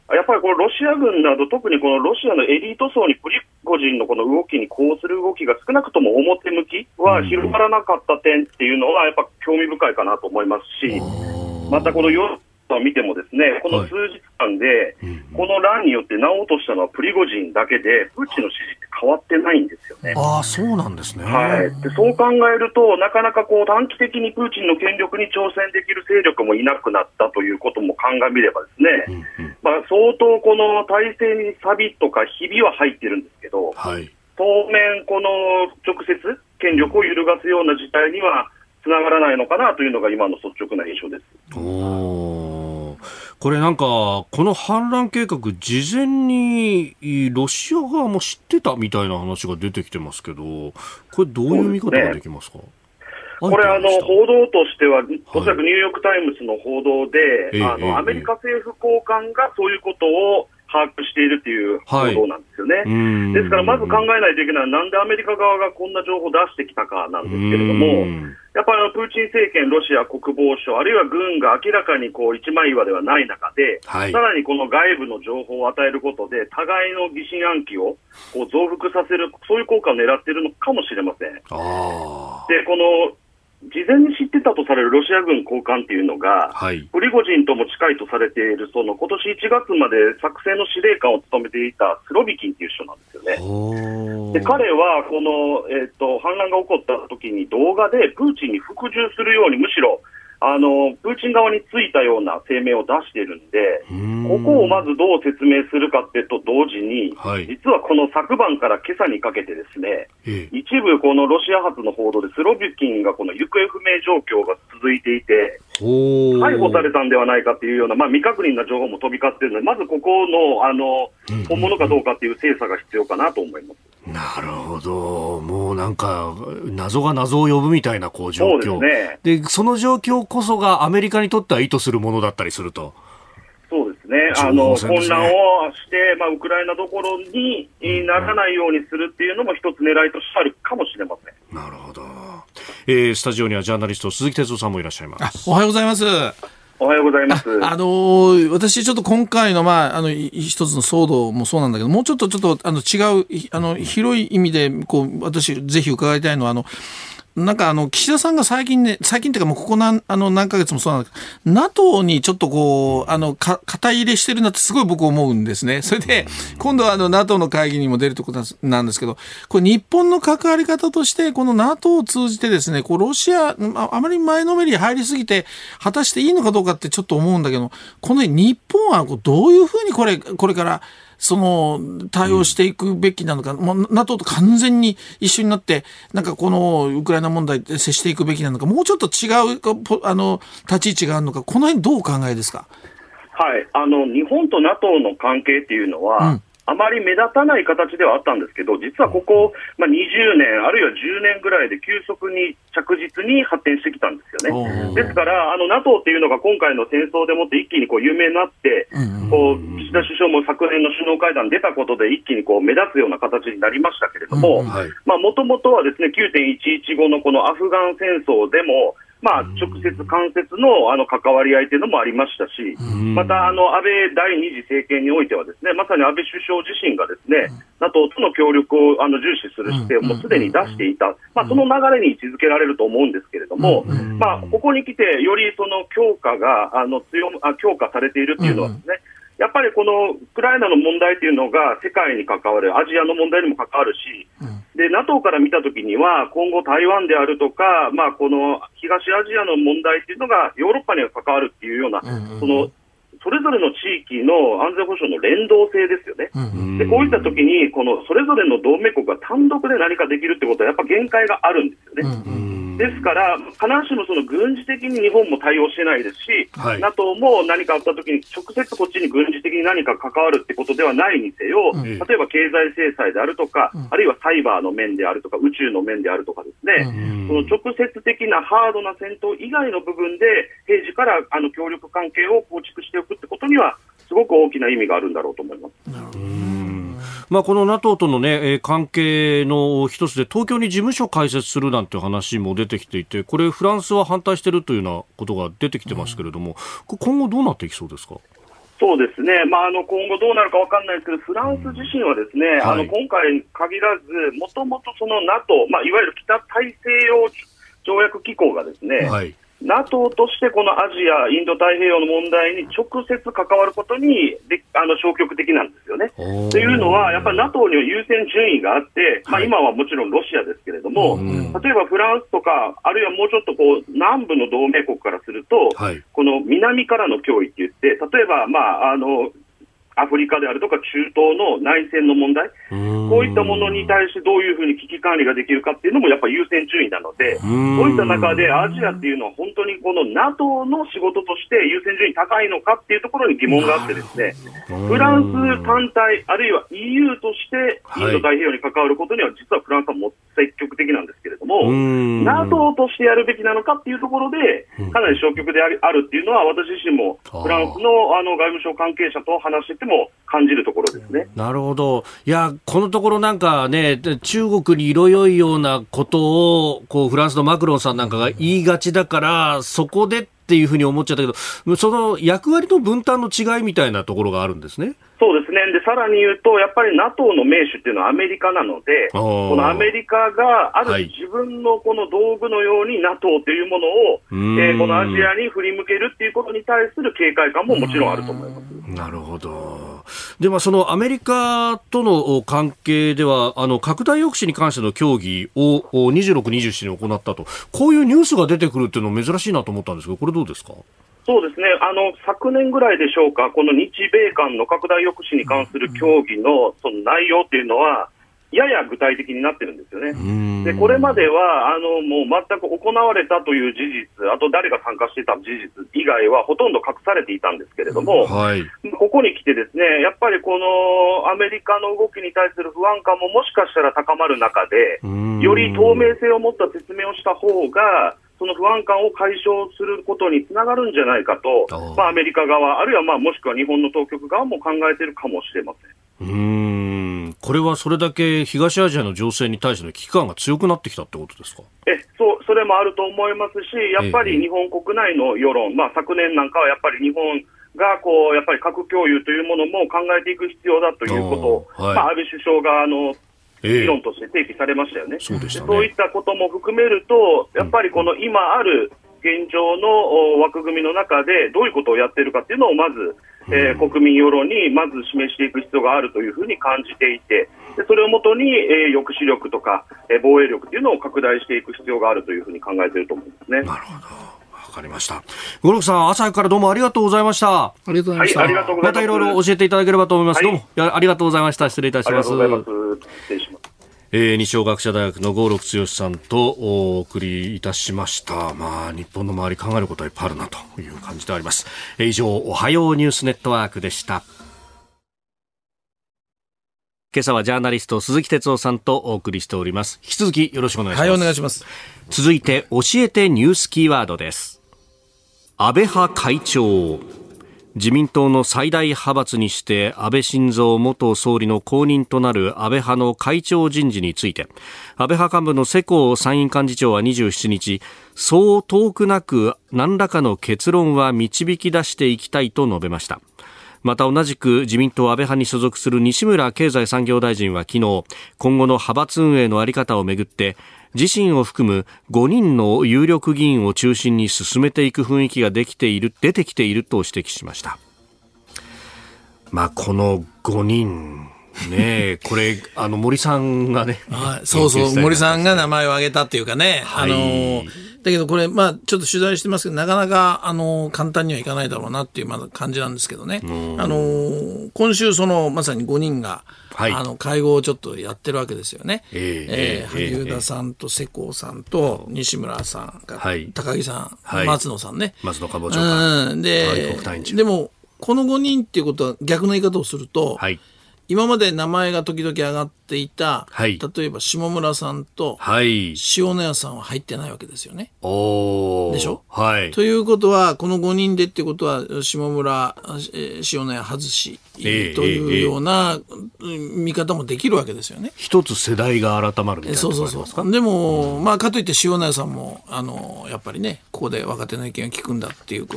やっぱりこのロシア軍など、特にこのロシアのエリート層にプリゴジンのこの動きにこうする動きが少なくとも表向きは広がらなかった点っていうのは、やっぱ興味深いかなと思いますし、またこのヨを見てもですね、この数日間で、この乱によってなおうとしたのはプリゴジンだけで、プーチンの支持って変わってないんですよね。ああ、そうなんですね。はい。で、そう考えると、なかなかこう短期的にプーチンの権力に挑戦できる勢力もいなくなったということも鑑みればですね、うんうん、まあ、相当この体制に錆とかひびは入ってるんですけど、はい、当面、この直接権力を揺るがすような事態にはつながらないのかなというのが今の率直な印象です。おこれなんか、この反乱計画、事前にロシア側も知ってたみたいな話が出てきてますけど、これ、どういう見方ができますか？これあの、報道としては、おそらくニューヨーク・タイムズの報道で、はい、あの、アメリカ政府高官がそういうことを把握しているという報道なんですよね。はい、ですから、まず考えないといけないのは、なんでアメリカ側がこんな情報を出してきたかなんですけれども、やっぱりあのプーチン政権、ロシア国防省、あるいは軍が明らかにこう一枚岩ではない中で、はい、さらにこの外部の情報を与えることで、互いの疑心暗鬼をこう増幅させる、そういう効果を狙っているのかもしれません。でこの事前に知ってたとされるロシア軍高官っていうのが、はい、プリゴジンとも近いとされている、その今年1月まで作戦の司令官を務めていたスロビキンっていう人なんですよね。で彼はこの、えーと、反乱が起こった時に動画でプーチンに服従するように、むしろあのプーチン側についたような声明を出しているんで、ここをまずどう説明するかってと同時に、はい、実はこの昨晩から今朝にかけて、ですね、一部、このロシア発の報道で、スロビキンがこの行方不明状況が続いていて、逮捕されたんではないかというような、まあ、未確認な情報も飛び交っているので、まずここのあの本物かどうかという精査が必要かなと思います。なるほど、もうなんか、謎が謎を呼ぶみたいなこう状況。で、ね、その状況こそがアメリカにとっては意図するものだったりすると。そうですね、あの、混乱をして、まあ、ウクライナどころにならないようにするっていうのも一つ狙いとしてあるかもしれません。なるほど。えー、スタジオにはジャーナリスト鈴木哲夫さんもいらっしゃいます。おはようございます。おはようございます。あ、あのー、私ちょっと今回の、まあ、あの、一つの騒動もそうなんだけど、もうちょっとちょっと、あの、違う、あの、広い意味で、こう、私、ぜひ伺いたいのは、あの、なんかあの、岸田さんが最近ね、最近っていうかもうここ何、あの、何ヶ月もそうなんだけど、NATO にちょっとこう、あの、か、肩入れしてるなってすごい僕思うんですね。それで、今度はあの、NATO の会議にも出るということなんですけど、これ日本の関わり方として、この NATO を通じてですね、こう、ロシア、あまり前のめり入りすぎて、果たしていいのかどうかってちょっと思うんだけど、この日本はどういうふうにこれ、これから、その対応していくべきなのか、もう NATO と完全に一緒になって、なんかこのウクライナ問題で接していくべきなのか、もうちょっと違うあの立ち位置があるのか、この辺どうお考えですか？はい、あの日本と NATO の関係っていうのは、うんあまり目立たない形ではあったんですけど、実はここ、まあ、20年、あるいは10年ぐらいで急速に着実に発展してきたんですよね。ですから、あの NATO っていうのが今回の戦争でもって一気にこう有名になって、こう岸田首相も昨年の首脳会談出たことで一気にこう目立つような形になりましたけれども、もともとはですね9.11後のこのアフガン戦争でも、まあ、直接、間接のあの関わり合いというのもありましたし、またあの安倍第二次政権においては、ですねまさに安倍首相自身がですね、NATO との協力をあの重視する姿勢をもうすでに出していた、まあ、その流れに位置づけられると思うんですけれども、まあ、ここに来て、よりその強化があの強あ強化されているというのはですね、やっぱりこのウクライナの問題というのが世界に関わる、アジアの問題にも関わるし、で NATO から見たときには、今後、台湾であるとか、まあ、この東アジアの問題というのがヨーロッパには関わるっていうような、そのそれぞれの地域の安全保障の連動性ですよね。でこういったときに、このそれぞれの同盟国が単独で何かできるってことは、やっぱ限界があるんですよね。ですから、必ずしもその軍事的に日本も対応してないですし、はい、NATO も何かあったときに直接こっちに軍事的に何か関わるってことではないにせよ、うん、例えば経済制裁であるとか、うん、あるいはサイバーの面であるとか、宇宙の面であるとかですね、うん、その直接的なハードな戦闘以外の部分で、平時からあの協力関係を構築しておくってことには、すごく大きな意味があるんだろうと思います。まあ、この NATO との、ね、関係の一つで東京に事務所開設するなんて話も出てきていてこれフランスは反対しているというようなことが出てきてますけれども、うん、今後どうなっていきそうですか？そうですね、まあ、あの今後どうなるか分かんないですけど、フランス自身はですね、うん。はい、あの今回に限らず、もともとその NATO、まあ、いわゆる北大西洋条約機構がですね、はい NATO としてこのアジア、インド太平洋の問題に直接関わることにであの消極的なんですよね。というのは、やっぱり NATO には優先順位があって、まあ、今はもちろんロシアですけれども、例えばフランスとか、あるいはもうちょっとこう南部の同盟国からすると、はい、この南からの脅威って言って、例えば、まあ、あのアフリカであるとか中東の内戦の問題、こういったものに対してどういうふうに危機管理ができるかっていうのもやっぱり優先順位なので、そういった中でアジアっていうのは本当にこの NATO の仕事として優先順位高いのかっていうところに疑問があってですね、フランス単体、あるいは EU としてインド太平洋に関わることには実はフランスはも積極的なんですけれども、NATO としてやるべきなのかっていうところで、かなり消極であるっていうのは私自身もフランスのあの外務省関係者と話してても感じるところですね。なるほど。いや、このところなんかね、中国に色良いようなことを、こう、フランスのマクロンさんなんかが言いがちだから、そこでっていうふうに思っちゃったけど、その役割の分担の違いみたいなところがあるんですね。そうですね。で、さらに言うと、やっぱり NATO の盟主っていうのはアメリカなので、このアメリカがある自分のこの道具のように NATO というものを、えー、このアジアに振り向けるっていうことに対する警戒感ももちろんあると思います。なるほど。で、まあ、そのアメリカとの関係では、あの、拡大抑止に関しての協議を26、27に行ったと、こういうニュースが出てくるっていうのは珍しいなと思ったんですけど、これどうですか？そうですね。あの昨年ぐらいでしょうか、この日米間の拡大抑止に関する協議のその内容っていうのは、やや具体的になってるんですよね。で、これまでは、あの、もう全く行われたという事実、あと誰が参加していた事実以外はほとんど隠されていたんですけれども、はい、ここに来てですね、やっぱりこのアメリカの動きに対する不安感ももしかしたら高まる中で、より透明性を持った説明をした方が、その不安感を解消することにつながるんじゃないかと、まあ、アメリカ側、あるいはまあもしくは日本の当局側も考えているかもしれません。うんこれはそれだけ東アジアの情勢に対しての危機感が強くなってきたってことですか？えそうそれもあると思いますし、やっぱり日本国内の世論、まあ、昨年なんかはやっぱり日本がこうやっぱり核共有というものも考えていく必要だということを、はい、まあ、安倍首相があの議論として提起されましたよね。そうでした、ね、そういったことも含めると、やっぱりこの今ある現状の枠組みの中でどういうことをやっているかっていうのをまず、えー、国民世論にまず示していく必要があるというふうに感じていて、でそれをもとに、えー、抑止力とか、えー、防衛力というのを拡大していく必要があるというふうに考えていると思うんですね。なるほど。わかりました。五郎さん、朝からどうもありがとうございました。ありがとうございました。はい、またいろいろ教えていただければと思います。はい、どうもありがとうございました。失礼いたします。えー、二松学者大学の郷六剛さんとお送りいたしました。まあ、日本の周り考えることはいっぱいあるなという感じであります。えー、以上、おはようニュースネットワークでした。今朝はジャーナリスト鈴木哲夫さんとお送りしております。引き続きよろしくお願いします。はい、お願いします。続いて、教えてニュースキーワードです。安倍派会長。自民党の最大派閥にして安倍晋三元総理の後任となる安倍派の会長人事について安倍派幹部の世耕参院幹事長は27日そう遠くなく何らかの結論は導き出していきたいと述べました。また同じく自民党安倍派に所属する西村経済産業大臣は昨日今後の派閥運営の在り方をめぐって自身を含む5人の有力議員を中心に進めていく雰囲気ができている出てきていると指摘しました。まあ、この5人ね これ、あの、森さんがね。そうそう、森さんが名前を挙げたっていうかね。はい、あの、だけどこれ、まあ、ちょっと取材してますけど、なかなか、あの、簡単にはいかないだろうなっていう、まだ感じなんですけどね。あの、今週、その、まさに5人が、はい、あの、会合をちょっとやってるわけですよね。えー、えー、萩生田さんと世耕さんと西村さんが、はい、高木さん、はい、松野さんね。松野官房長官。うん、で、でも、この5人っていうことは逆の言い方をすると、はい、今まで名前が時々上がっていた、はい、例えば下村さんと塩谷さんは入ってないわけですよね。おでしょ、はい、ということはこの5人でってことは下村、塩谷外しというような見方もできるわけですよね。一つ世代が改まるみたいなそうそうそう。でも、うん、まあ、かといって塩谷さんもあのやっぱりねここで若手の意見を聞くんだっていう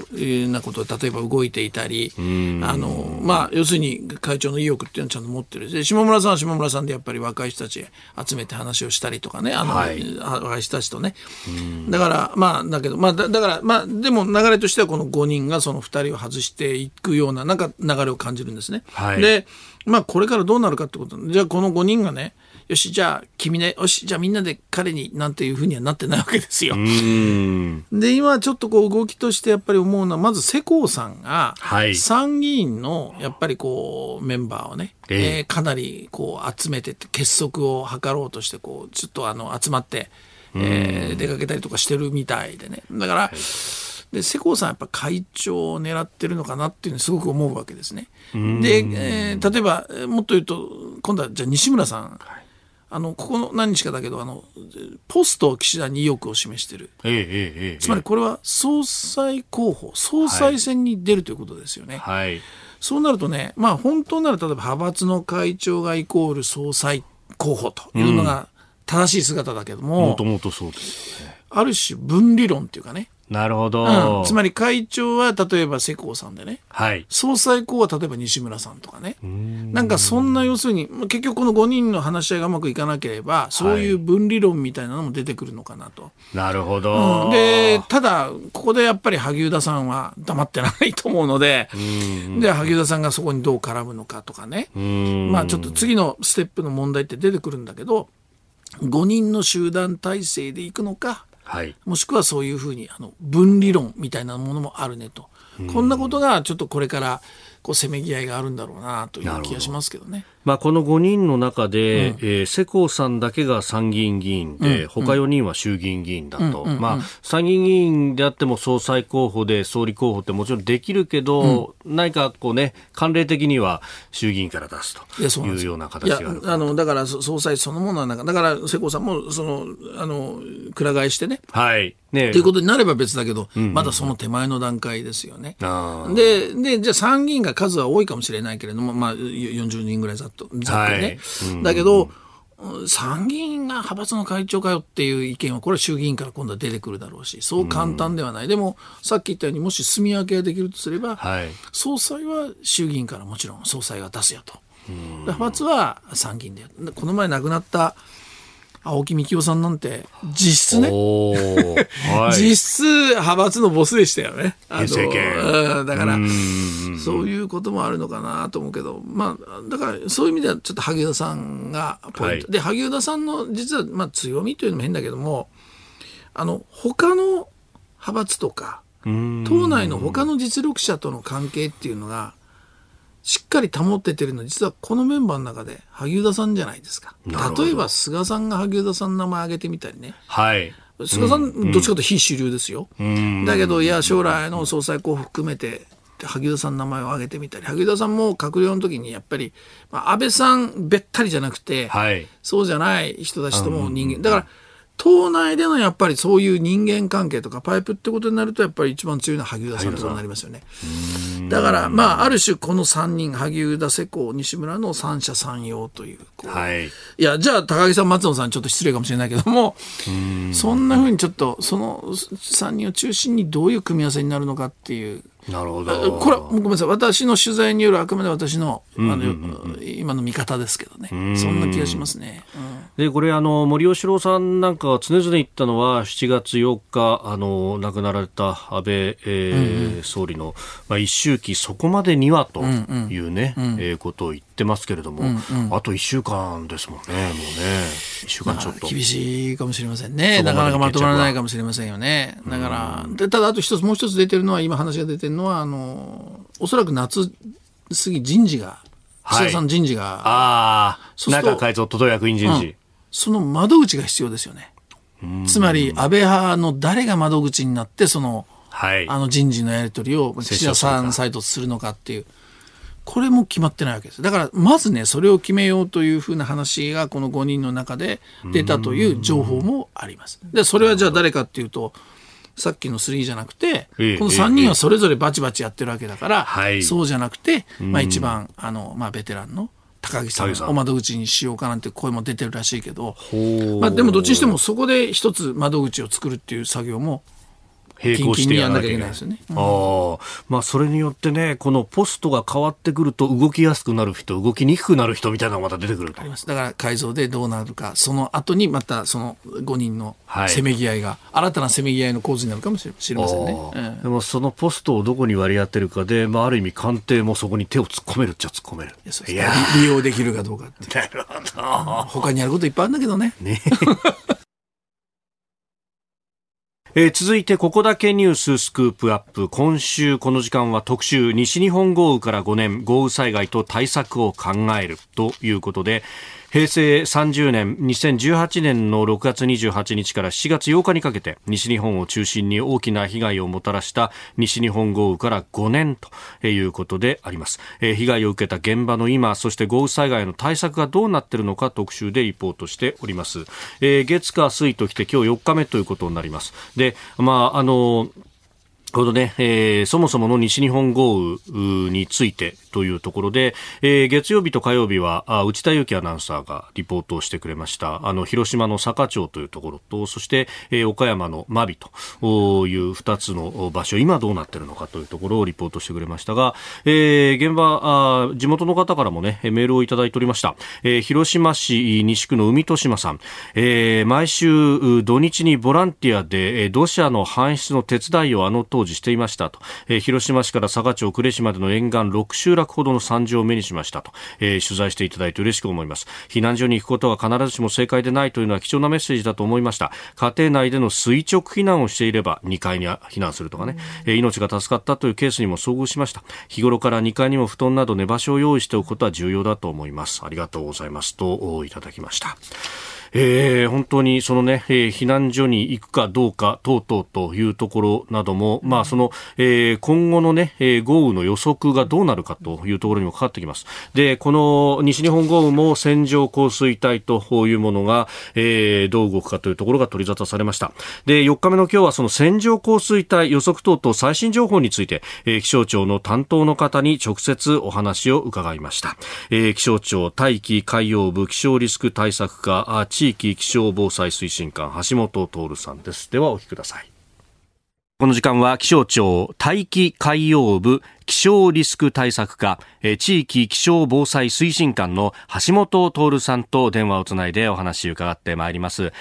ようなことを例えば動いていたりあの、まあ、要するに会長の意欲っていうのはちゃんと持ってるで下村さんは下村さんでやっぱり若い人たち集めて話をしたりとかねあの、はい、若い人たちとね。だからまあだけど、まあ、だだからまあでも流れとしてはこの5人がその2人を外していくようななんか流れを感じるんですね。はい、でまあこれからどうなるかってことじゃあこの5人がねよし、じゃあ、君ね、よし、じゃあみんなで彼になんていうふうにはなってないわけですよ。で、今ちょっとこう動きとしてやっぱり思うのは、まず世耕さんが、参議院のやっぱりこう、メンバーをね、えー、えー、かなりこう集めて結束を図ろうとして、こう、ちょっとあの、集まって、えー、出かけたりとかしてるみたいでね。だから、はい。で世耕さんやっぱ会長を狙ってるのかなっていうのすごく思うわけですね。で、えー、例えばもっと言うと今度はじゃあ西村さん、はい、あのここの何日かだけどあのポスト岸田に意欲を示してる、えええ、つまりこれは総裁候補総裁選に出るということですよね。はい、そうなるとね、まあ、本当なら例えば派閥の会長がイコール総裁候補というのが正しい姿だけども、もともとそうですね。ある種分離論っていうかねなるほど、うん、つまり会長は例えば世耕さんでね、はい、総裁候は例えば西村さんとかね。なんかそんな要するに結局この5人の話し合いがうまくいかなければそういう分離論みたいなのも出てくるのかなと。はい、なるほど、うん、でただここでやっぱり萩生田さんは黙ってないと思うのでで萩生田さんがそこにどう絡むのかとかね。まあちょっと次のステップの問題って出てくるんだけど5人の集団体制でいくのかはい、もしくはそういうふうにあの分離論みたいなものもあるねと、こんなことがちょっとこれからこうせめぎ合いがあるんだろうなという気がしますけどね。まあ、この5人の中で、うん、えー、世耕さんだけが参議院議員で、うん、他4人は衆議院議員だと、うん、まあ、参議院議員であっても総裁候補で総理候補ってもちろんできるけど、うん、何かこうね、慣例的には衆議院から出すというよ。うな形があるあのだから総裁そのものはなんか、だから世耕さんもそのあのくら替えしてね。はい。ね、ということになれば別だけど、うんうん、まだその手前の段階ですよね。でで、じゃあ参議院が数は多いかもしれないけれども、まあ、40人ぐらいざっと、ざっとね。はいうん、だけど、参議院が派閥の会長かよっていう意見は、これは衆議院から今度は出てくるだろうし、そう簡単ではない。うん、でも、さっき言ったように、もし住み分けができるとすれば、はい、総裁は衆議院からもちろん総裁が出すよと。派閥は参議院でこの前亡くなった青木幹雄さんなんて実質ね、はい、実質派閥のボスでしたよね。あのだからそういうこともあるのかなと思うけど、まあ、だからそういう意味ではちょっと萩生田さんがポイント、はい、で萩生田さんの実はまあ強みというのも変だけどもあの他の派閥とか党内の他の実力者との関係っていうのがしっかり保っててるの実はこのメンバーの中で萩生田さんじゃないですか。例えば菅さんが萩生田さんの名前挙げてみたりね、はい、菅さん、うん、どっちかというと非主流ですよ、うん、だけどいや将来の総裁候補含めて萩生田さんの名前を挙げてみたり。萩生田さんも閣僚の時にやっぱり、まあ、安倍さんべったりじゃなくて、はい、そうじゃない人たちとも人間、だから党内でのやっぱりそういう人間関係とかパイプってことになるとやっぱり一番強いのは萩生田さんとになりますよね。だからまあある種この3人萩生田世耕西村の三者三様というはい、いやじゃあ高木さん松野さんちょっと失礼かもしれないけどもそんなふうにちょっとその3人を中心にどういう組み合わせになるのかっていうなるほど。これはごめんなさい。私の取材によるあくまで私の、あの、今の見方ですけどね。そんな気がしますね。うん、で、これ、あの、森喜朗さんなんかが常々言ったのは、7月8日、あの、亡くなられた安倍、えー、うんうん、総理の、まあ、一周期そこまでにはというね、うんうん、えー、ことを言ってますけれども、うんうん、あと1週間ですもんね、もうね。1週間ちょっと。厳しいかもしれませんね。なかなかまとまらないかもしれませんよね。だから、でただあと一つ、もう一つ出てるのは、今話が出てるのは、あの、おそらく夏過ぎ人事が、岸田さん人事が、はい、ああ、中改造、都道役員人事、うん、その窓口が必要ですよね。つまり、安倍派の誰が窓口になって、その、はい、あの人事のやり取りを岸田さんサイドするのかっていう。これも決まってないわけです。だから、まずね、それを決めようというふうな話が、この5人の中で出たという情報もあります。で、それはじゃあ誰かっていうと、さっきの3じゃなくて、この3人はそれぞれバチバチやってるわけだから、そうじゃなくて、まあ一番、あの、まあベテランの高木さんを窓口にしようかなんて声も出てるらしいけど、まあでもどっちにしてもそこで一つ窓口を作るっていう作業も並行してやらなきゃいけないですよね。うん、あまあ、それによってね、このポストが変わってくると動きやすくなる人、動きにくくなる人みたいなのがまた出てくるあります。だから改造でどうなるか、その後にまたその5人のせめぎ合いが、はい、新たなせめぎ合いの構図になるかもしれませんね。うん、でもそのポストをどこに割り当てるかで、まあ、ある意味官邸もそこに手を突っ込めるっちゃ突っ込める。いや利用できるかどうかって。なるほど。他にやることいっぱいあるんだけどね。ねえー、続いてここだけニューススクープアップ。今週この時間は特集西日本豪雨から5年豪雨災害と対策を考えるということで平成30年2018年の6月28日から7月8日にかけて西日本を中心に大きな被害をもたらした西日本豪雨から5年ということであります、え、被害を受けた現場の今そして豪雨災害の対策がどうなっているのか特集でリポートしております、え、月火水ときて今日4日目ということになります。でまああのこのね、えー、そもそもの西日本豪雨についてというところで、えー、月曜日と火曜日はあ内田裕樹アナウンサーがリポートをしてくれました。あの広島の坂町というところとそして、えー、岡山の真備という2つの場所今どうなっているのかというところをリポートしてくれましたが、えー、現場あ地元の方からもねメールをいただいておりました、えー、広島市西区の海戸島さん、えー、毎週土日にボランティアで土砂の搬出の手伝いをあの当時していましたと、えー、広島市から佐賀町呉市までの沿岸6集落ほどの惨状を目にしましたと、えー、取材していただいて嬉しく思います。避難所に行くことは必ずしも正解でないというのは貴重なメッセージだと思いました。家庭内での垂直避難をしていれば2階に避難するとかね、えー、命が助かったというケースにも遭遇しました。日頃から2階にも布団など寝場所を用意しておくことは重要だと思います。ありがとうございます。といただきましたえー、本当にそのね、えー、避難所に行くかどうか等々というところなども、まあその、えー、今後のね、えー、豪雨の予測がどうなるかというところにもかかってきます。で、この西日本豪雨も線状降水帯というものが、えー、どう動くかというところが取り沙汰されました。で、4日目の今日はその線状降水帯予測等々最新情報について、えー、気象庁の担当の方に直接お話を伺いました。えー、気象庁大気海洋部気象リスク対策課地域気象防災推進官橋本徹さんです。ではお聞きください。この時間は気象庁大気海洋部気象リスク対策課、地域気象防災推進官の橋本徹さんと電話をつないでお話を伺ってまいります。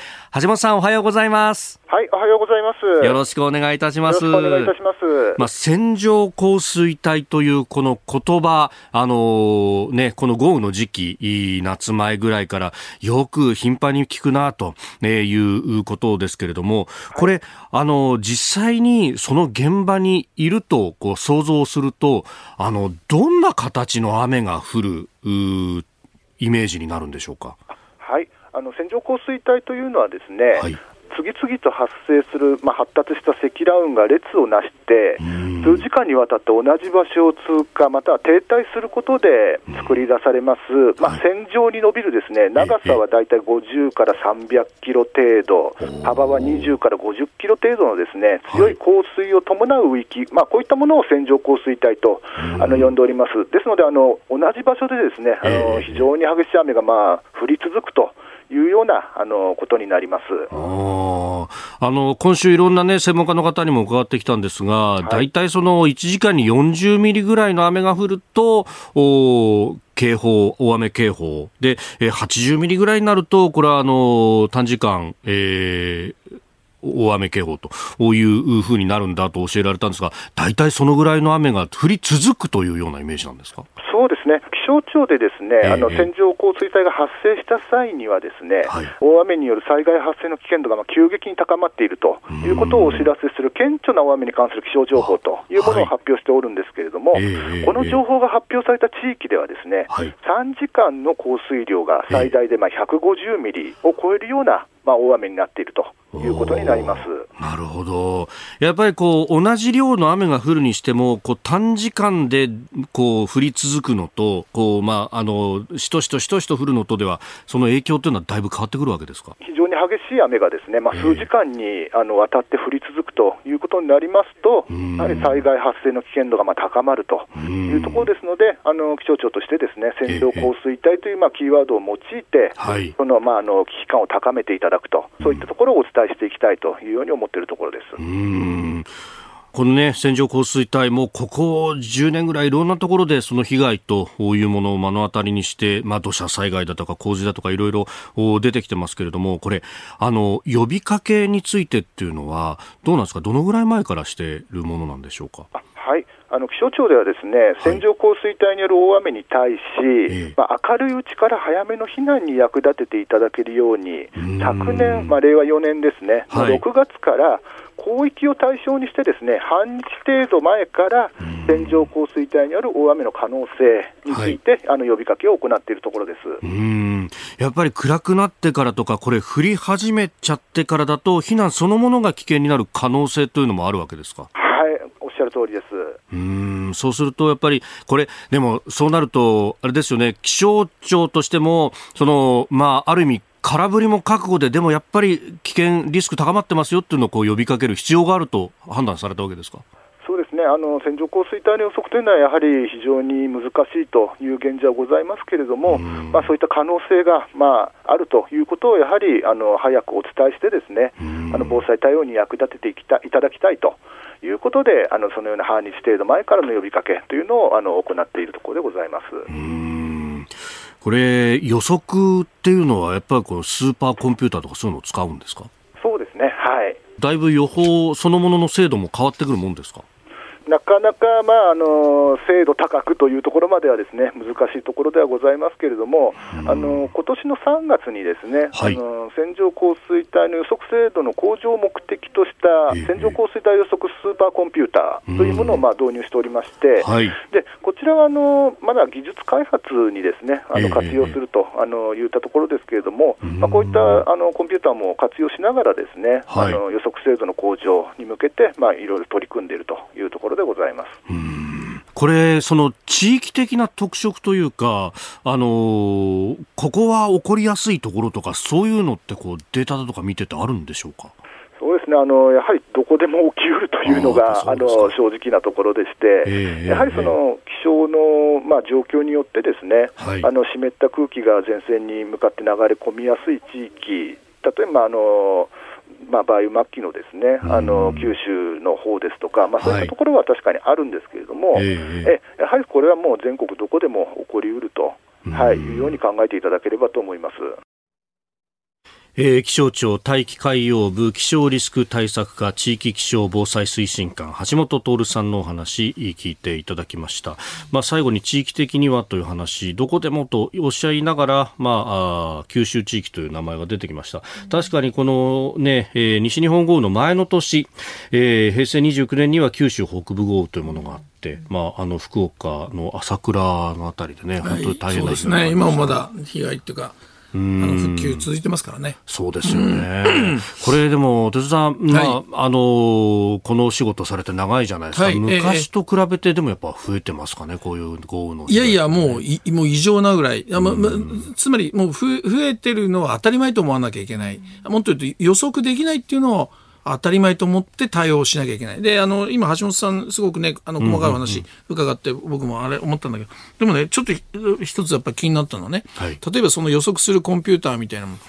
橋本さんおはようございます。はい、おはようございます。よろしくお願いいたします。よろしくお願いいたします。まあ、線状降水帯というこの言葉、あのね、この豪雨の時期、夏前ぐらいからよく頻繁に聞くなということですけれども、これ、あの、実際にその現場にいるとこう想像すると、あの、どんな形の雨が降る、イメージになるんでしょうか？はい。あの線状降水帯というのはですね、はい、次々と発生する、まあ、発達した積乱雲が列をなして、数時間にわたって同じ場所を通過、または停滞することで作り出されます、まあ、線状に伸びるですね。長さはだいたい50から300キロ程度、幅は20から50キロ程度のですね強い降水を伴う雨域、まあ、こういったものを線状降水帯とあの呼んでおります。ですのであの同じ場所でですねあの非常に激しい雨がまあ降り続くと。いうようなあのことになります。あの今週、いろんな、ね、専門家の方にも伺ってきたんですが、大体、その1時間に40ミリぐらいの雨が降ると、お警報、大雨警報。で、え80ミリぐらいになると、これはあの短時間、えー大雨警報というふうになるんだと教えられたんですが、大体そのぐらいの雨が降り続くというようなイメージなんですか？そうですね、気象庁でですね、えー、あの線状降水帯が発生した際には、ですね、はい、大雨による災害発生の危険度がまあ急激に高まっているということをお知らせする顕著な大雨に関する気象情報というものを発表しておるんですけれども、はい、この情報が発表された地域では、ですね、はい、3時間の降水量が最大でまあ150ミリを超えるようなまあ、大雨になっているということになります。なるほど、やっぱりこう同じ量の雨が降るにしても、こう短時間でこう降り続くのと、こうまあ、あのしとしとしとしと降るのとでは、その影響というのはだいぶ変わってくるわけですか？非常に激しい雨がですね、まあ、数時間に、あのわたって降り続くということになりますと、やはり災害発生の危険度がまあ高まるというところですので、あの気象庁としてですね線状降水帯というまあキーワードを用いて、はい、そのまああの危機感を高めていただくと、そういったところをお伝えしていきたいというように思っているところです。このね、線状降水帯もここ10年ぐらいいろんなところでその被害というものを目の当たりにして、まあ土砂災害だとか洪水だとかいろいろ出てきてますけれども、これ、あの、呼びかけについてっていうのは、どうなんですか？どのぐらい前からしているものなんでしょうか？はい。あの気象庁ではですね線状降水帯による大雨に対し、まあ、明るいうちから早めの避難に役立てていただけるように、昨年、まあ、令和4年ですね、はい、6月から広域を対象にして、ですね半日程度前から線状降水帯による大雨の可能性について、はい、あの呼びかけを行っているところです。うん。やっぱり暗くなってからとか、これ、降り始めちゃってからだと、避難そのものが危険になる可能性というのもあるわけですか？しゃる通りですうんそうすると、やっぱりこれ、でもそうなると、あれですよね、気象庁としても、そのまあ、ある意味、空振りも覚悟で、でもやっぱり危険、リスク高まってますよっていうのをこう呼びかける必要があると判断されたわけですか？ねあの線状降水帯の予測というのは、やはり非常に難しいという現状はございますけれども、まあ、そういった可能性が、まあ、あるということを、やはりあの早くお伝えして、ですねあの防災対応に役立てていきたいただきたいということで、あのそのような半日程度前からの呼びかけというのをあの行っているところでございます。これ、予測っていうのは、やっぱりこのスーパーコンピューターとかそういうのを使うんですか？そうですね、はい。だいぶ予報そのものの精度も変わってくるもんですか？なかなか、まあ、あの精度高くというところまではですね難しいところではございますけれども、あの今年の3月にですね、はい、あの線状降水帯の予測精度の向上を目的とした線状降水帯予測スーパーコンピューターというものをまあ導入しておりまして、はい、でこちらはあのまだ技術開発にですねあの活用すると、あの言ったところですけれども、まあ、こういったあのコンピューターも活用しながらですね、はい、あの予測精度の向上に向けて、まあ、いろいろ取り組んでいるというところでございます。これ、その地域的な特色というか、あのここは起こりやすいところとか、そういうのってこうデータだとか見ててあるんでしょうか？そうですね。あのやはりどこでも起きうるというのがあの正直なところでして、えー、やはりその気象の、まあ、状況によってですね、はい、あの湿った空気が前線に向かって流れ込みやすい地域、例えばあのまあ、梅雨末期のですね、あの九州の方ですとか、まあ、そういったところは確かにあるんですけれども、はい、えやはりこれはもう全国どこでも起こりうると、はい、いうように考えていただければと思います。えー、気象庁大気海洋部気象リスク対策課地域気象防災推進官橋本徹さんのお話聞いていただきました、まあ、最後に地域的にはという話どこでもとおっしゃいながら、まあ、あ九州地域という名前が出てきました。確かにこの、ねえー、西日本豪雨の前の年、えー、平成29年には九州北部豪雨というものがあって、まあ、あの福岡の朝倉のあたりでね、本当に大変、ですね。今もまだ被害っていうかあの復旧続いてますからね。そうですよね。これでも、哲さん、まあ、はい、あの、この仕事されて長いじゃないですか。はい、昔と比べてでもやっぱ増えてますかね、こういう豪雨の、いやいや、もう、いもう異常なぐらい。まま、つまり、もう増えてるのは当たり前と思わなきゃいけない。もっと言うと予測できないっていうのを、当たり前と思って対応しなきゃいけない。で、あの、今、橋本さん、すごくね、あの、細かい話伺って、僕もあれ思ったんだけど、でもね、ちょっと一つやっぱり気になったのはね、はい、例えばその予測するコンピューターみたいなもの、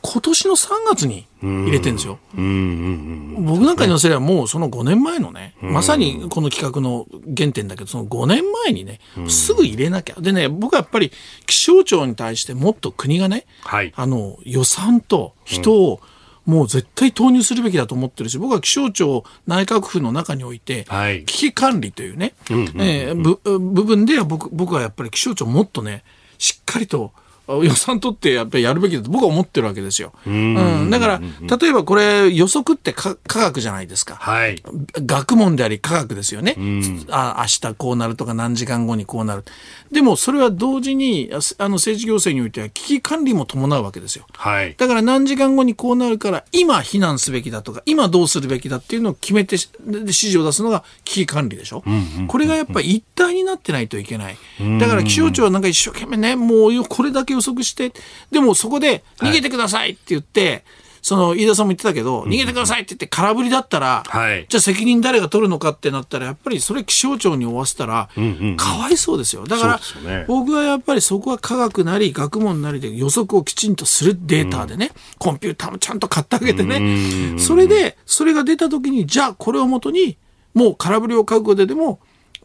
今年の3月に入れてるんですよ。僕なんかに乗せればもうその5年前のね、まさにこの企画の原点だけど、その5年前にね、すぐ入れなきゃ。でね、僕はやっぱり気象庁に対してもっと国がね、はい、あの、予算と人を、うんもう絶対投入するべきだと思ってるし、僕は気象庁内閣府の中において、危機管理というね、部分では僕僕はやっぱり気象庁もっとね、しっかりと予算取ってやっぱりやるべきだと僕は思ってるわけですよ。うん、だから、例えばこれ予測って科学じゃないですか。はい。学問であり科学ですよね。あ明日こうなるとか何時間後にこうなる。でもそれは同時に、あの政治行政においては危機管理も伴うわけですよ。はい。だから何時間後にこうなるから今避難すべきだとか今どうするべきだっていうのを決めて指示を出すのが危機管理でしょ。これがやっぱり一体になってないといけない。だから気象庁はなんか一生懸命ね、もうこれだけ予測して、でもそこで逃げてくださいって言って、はいその飯田さんも言ってたけど、逃げてくださいって言って空振りだったら、はい、じゃあ責任誰が取るのかってなったら、やっぱりそれ気象庁に負わせたら、かわいそうですよ。だから、僕はやっぱりそこは科学なり学問なりで予測をきちんとするデータでね、コンピューターもちゃんと買ってあげてね、それで、それが出た時に、じゃあこれをもとに、もう空振りを覚悟ででも、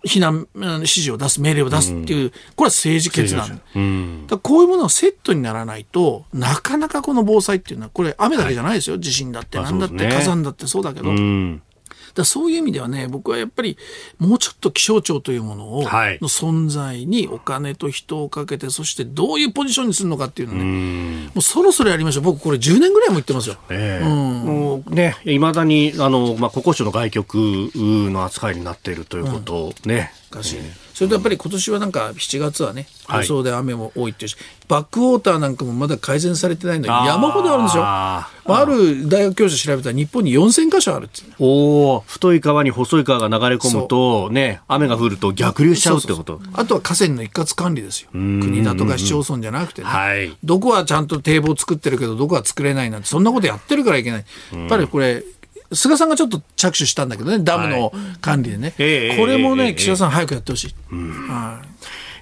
避難指示を出す、命令を出すっていう、うん、これは政治決断。うん、だこういうものがセットにならないと、なかなかこの防災っていうのは、これ雨だけじゃないですよ。はい、地震だって、なんだって、火山だってそうだけど。うんだそういう意味ではね、僕はやっぱりもうちょっと気象庁というものを、はい、の存在にお金と人をかけて、そしてどういうポジションにするのかっていうのね、もうそろそろやりましょう。僕これ10年ぐらいも言ってますよ。えー、うん、もうね、いまだに、あの、まあ、国交省の外局の扱いになっているということをね、うん。かしい、それとやっぱり今年はなんか7月はね予想で雨も多いっていうし、はい、バックウォーターなんかもまだ改善されてないのに山ほどあるんですよ。あ,、まあ、ある大学教授調べたら日本に4000箇所あるっておお太い川に細い川が流れ込むとね雨が降ると逆流しちゃうってこと。あとは河川の一括管理ですよ。国だとか市町村じゃなくてね、はい、どこはちゃんと堤防作ってるけどどこは作れないなんてそんなことやってるからいけない。やっぱりこれ菅さんがちょっと着手したんだけどね、ダムの管理でね、はい、これもね、岸田さん、早くやってほしい。はい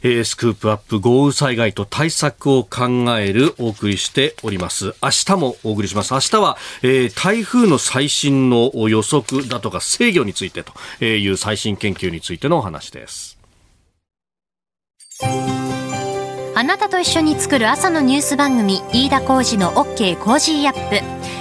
えー、スクープアップ豪雨災害と対策を考えるお送りしております。明日もお送りします。明日は、えー、台風の最新の予測だとか制御についてという最新研究についてのお話です。あなたと一緒に作る朝のニュース番組、飯田浩司の OK Cozy up。